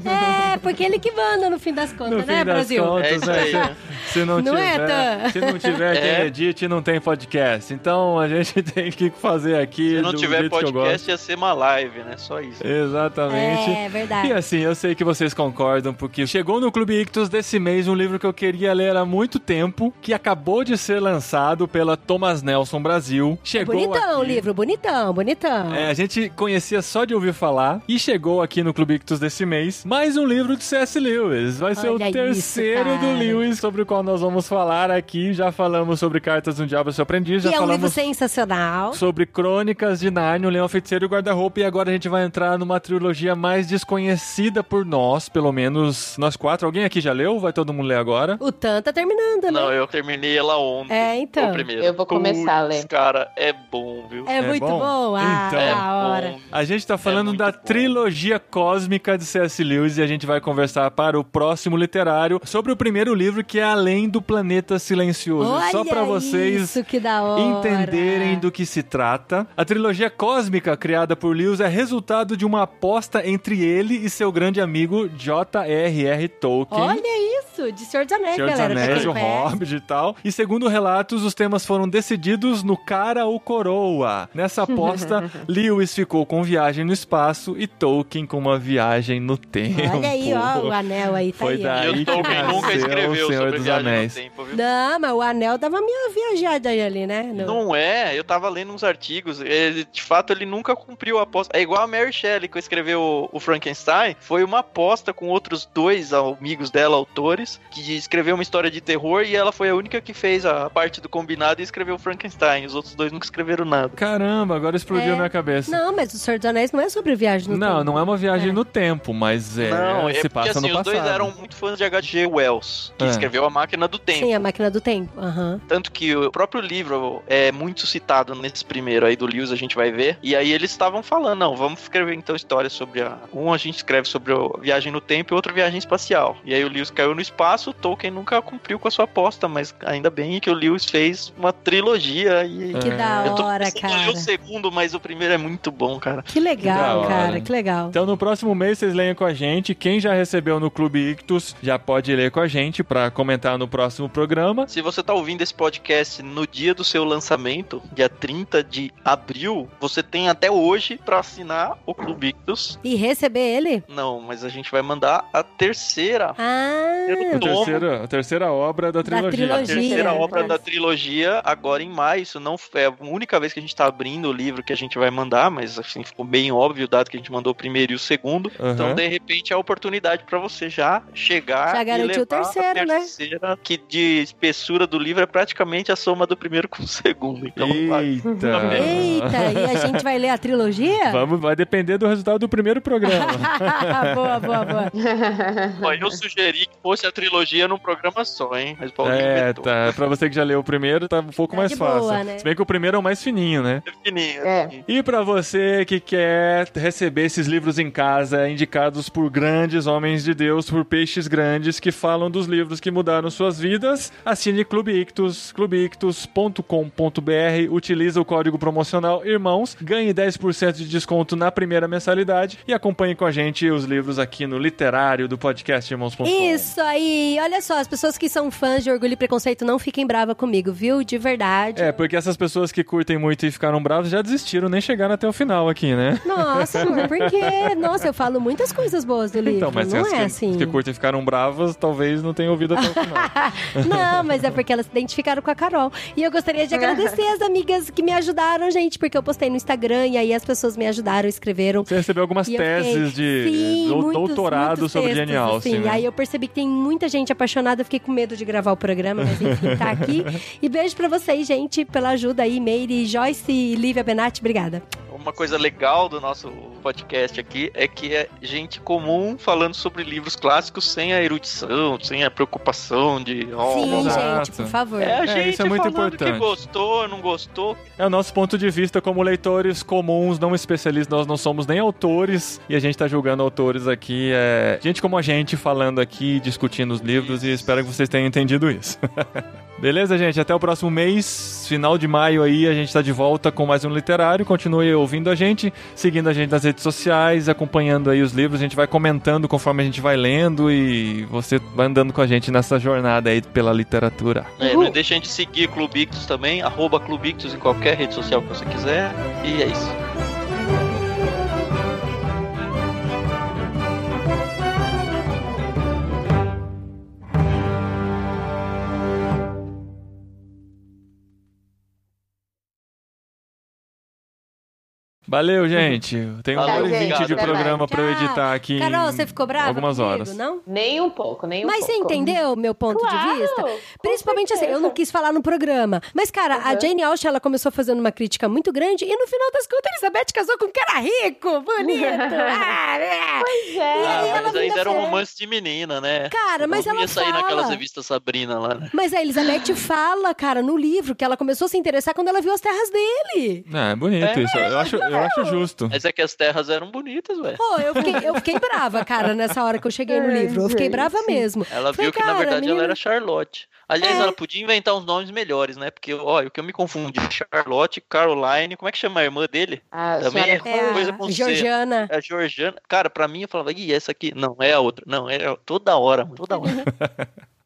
É, porque ele que manda no fim das contas, No né? é, das Brasil? contas, É isso né? aí, se, né? se não, Não é, tiver, Tan? se não tiver quem É. edite, não tem podcast. Então a gente tem que fazer aqui Se não tiver podcast, ia ser uma live, né? Só isso. Exatamente. É, verdade. E assim, eu sei que vocês concordam, porque chegou no Clube Ictus desse mês um livro que eu queria ler há muito tempo, que acabou de ser lançado pela Thomas Nelson Brasil. Chegou bonitão o aqui- livro, bonitão, bonitão. É, a gente conhecia só de ouvir falar e chegou aqui no Clube Ictus desse mês mais um livro de C.S. Lewis. Vai ser Olha o isso, terceiro do cara. Lewis sobre o qual nós vamos falar aqui. Já falamos sobre Cartas do Diabo e seu Aprendiz, já que é um livro falamos sensacional. sobre Crônicas de Nárnia, o Leão Feiticeiro e o Guarda-Roupa. E agora a gente vai entrar numa trilogia mais desconhecida por nós, pelo menos nós quatro. Alguém aqui já leu? Vai todo mundo ler agora? O Tan tá terminando, né? Não, eu terminei ela ontem. É, então. O primeiro. Eu vou começar a ler. cara, é bom, viu? É, É muito bom? bom. Ah, Então. É da hora. bom. A gente tá falando muito da bom. trilogia cósmica de C.S. Lewis e a gente vai conversar para o próximo literário sobre o primeiro livro que é Além do Planeta Silencioso. Olha Só para vocês entenderem do que se trata. A trilogia cósmica criada por Lewis é resultado de uma aposta entre ele e seu grande amigo J.R.R. Tolkien. Olha isso, de Senhor dos Anéis, Senhor dos galera. pra Anéis, o. Hobbit e tal. E segundo relatos, os temas foram decididos no cara ou coroa. Nessa aposta, Lewis ficou com viagem no espaço e Tolkien com uma viagem no tempo. Olha aí, ó, o anel aí, Foi aí. ó. daí. E o Tolkien nunca o escreveu Senhor sobre dos Anéis. no tempo, viu? Não, mas o anel dava minha viajada aí ali, né? No- Não é, eu tava lendo uns artigos, ele, de fato ele nunca cumpriu a aposta. É igual a Mary Shelley que escreveu o, o Frankenstein, foi uma aposta com outros dois amigos dela, autores, que escreveu uma história de terror e ela foi a única que fez a parte do combinado e escreveu o Frankenstein. Os outros dois nunca escreveram nada. Caramba, agora explodiu É. minha cabeça. Não, mas o Senhor dos Anéis não é sobre viagem no Não, tempo. não é uma viagem É. no tempo, mas é, Não, é se porque passa assim, no os passado. dois eram muito fãs de H.G. Wells, que É. escreveu A Máquina do Tempo. Sim, a máquina do tempo. Aham. Tanto que o próprio livro é muito citado nesse primeiro aí do Lewis, a gente vai ver. E aí eles estavam falando, não, vamos escrever então histórias sobre a... Um a gente escreve sobre a viagem no tempo e outro viagem espacial. E aí o Lewis caiu no espaço, o Tolkien nunca cumpriu com a sua aposta, mas ainda bem que o Lewis fez uma trilogia e... Que É. da hora, cara. o segundo, mas o primeiro é muito bom, cara. Que legal, hora. cara, que legal. Então no próximo mês vocês leiam com a gente. Quem já recebeu no Clube Ictus já pode ler com a gente pra comentar no próximo programa. Se você tá ouvindo esse podcast no dia do seu lançamento, dia 30 de abril, você tem até hoje pra assinar o Clube Ictus. E receber ele? Não, mas a gente vai mandar a terceira. Ah, A terceira, a terceira obra da Da trilogia. A trilogia. terceira Gira. obra da trilogia, agora em maio. Isso não é a única vez que a gente tá abrindo o livro que a gente vai mandar, mas assim ficou bem óbvio, dado que a gente mandou o primeiro e o segundo. Aham. Então, de repente, é a oportunidade pra você já chegar Já e garantiu o levar terceiro, a né? terceira, que de espessura do livro é praticamente a soma do primeiro com o segundo. Então, vai. Eita! Eita, e a gente vai ler a trilogia? Vamos, vai depender do resultado do primeiro programa. boa, boa, boa. Ó, eu sugeri que fosse a trilogia num programa só, hein? Mas Paulinho é, tá. Pra você que já leu o primeiro, tá um pouco Tá mais fácil. boa, né? Se bem que o primeiro é o mais fininho, né? É fininho, É. é. fininho. E pra você que quer receber esses livros em casa, indicados por grandes homens de Deus, por peixes grandes que falam dos livros que mudaram suas vidas, assine Clube Ictus, clubeictus.com.br, utiliza o código promocional IRMãos, ganhe 10% de desconto na primeira mensalidade e acompanhe com a gente os livros aqui no literário do podcast Irmãos.com. Isso aí. Olha só, as pessoas que são fãs de Orgulho e Preconceito não fiquem bravas comigo, viu? De verdade. É, porque essas pessoas que curtem muito e ficaram bravos já desistiram, nem chegaram até o final aqui, né? Nossa, amor, por quê? Nossa, eu falo muitas coisas boas do livro. Então, mas não é que, assim. as que curtem e ficaram bravas, talvez não tenham ouvido até o final. Não, mas é porque elas se identificaram com a Carol. E eu gostaria de agradecer as amigas que me ajudaram, gente, porque eu postei no Instagram e aí as pessoas me ajudaram, escreveram. Você recebeu algumas teses fiquei- de Sim, dou- muitos, doutorado muitos sobre textos, Jane Austen, assim. né? Aí eu percebi que tem muita gente apaixonada, eu fiquei com medo de gravar o programa, mas enfim, tá aqui. E beijo pra vocês, gente, pela ajuda aí, Meire, Joyce e Lívia Benatti, obrigada. Uma coisa legal do nosso podcast aqui é que é gente comum falando sobre livros clássicos sem a erudição, sem a preocupação de. ó, Sim, exato. gente, por favor. É a É, gente isso é muito falando importante. que gostou, não gostou. É o nosso ponto de vista como leitores comuns, não especialistas. Nós não somos nem autores e a gente tá julgando autores aqui. É gente como a gente falando aqui, discutindo os livros e espero que vocês tenham entendido isso. Beleza, gente? Até o próximo mês, final de maio aí, a gente tá de volta com mais um literário. Continue ouvindo a gente, seguindo a gente nas redes sociais, acompanhando aí os livros. A gente vai comentando conforme a gente vai lendo e você vai andando com a gente nessa jornada aí pela literatura. É, não deixa a gente seguir Clube Ictus também, arroba Clube Ictus em qualquer rede social que você quiser. E é isso. Valeu, gente. Tem uma Valeu, hora e vinte de programa pra eu editar aqui. Carol, você ficou brava Algumas comigo, horas. não? Nem um pouco, nem um Mas pouco. você entendeu o meu ponto Claro, de vista? Principalmente assim, eu não quis falar no programa. Mas, cara, a Uhum. Jane Austen, ela começou fazendo uma crítica muito grande e no final das contas, Elizabeth casou com um cara rico, bonito. ah, é. Pois é. aí Ah, mas ainda ainda era um romance de menina, né? Cara, mas não ela ia sair fala. naquelas revistas Sabrina lá, né? Mas a Elizabeth fala, cara, no livro, que ela começou a se interessar quando ela viu as terras dele. É, bonito É, isso. Eu acho, eu acho justo. Mas é que as terras eram bonitas, velho. Pô, eu fiquei, eu fiquei brava, cara, nessa hora que eu cheguei no Ai, livro. Eu fiquei brava mesmo. Ela Falei, viu que, na cara, verdade, menina- ela era Charlotte. Aliás, É. ela podia inventar uns nomes melhores, né? Porque, olha, o que eu me confundi, Charlotte, Caroline, como é que chama a irmã dele? A Também senhora É coisa a com. Georgiana. É a Georgiana. Cara, pra mim, eu falava, ih, essa aqui. Não, é a outra. Não, é a- toda hora, mano, toda hora.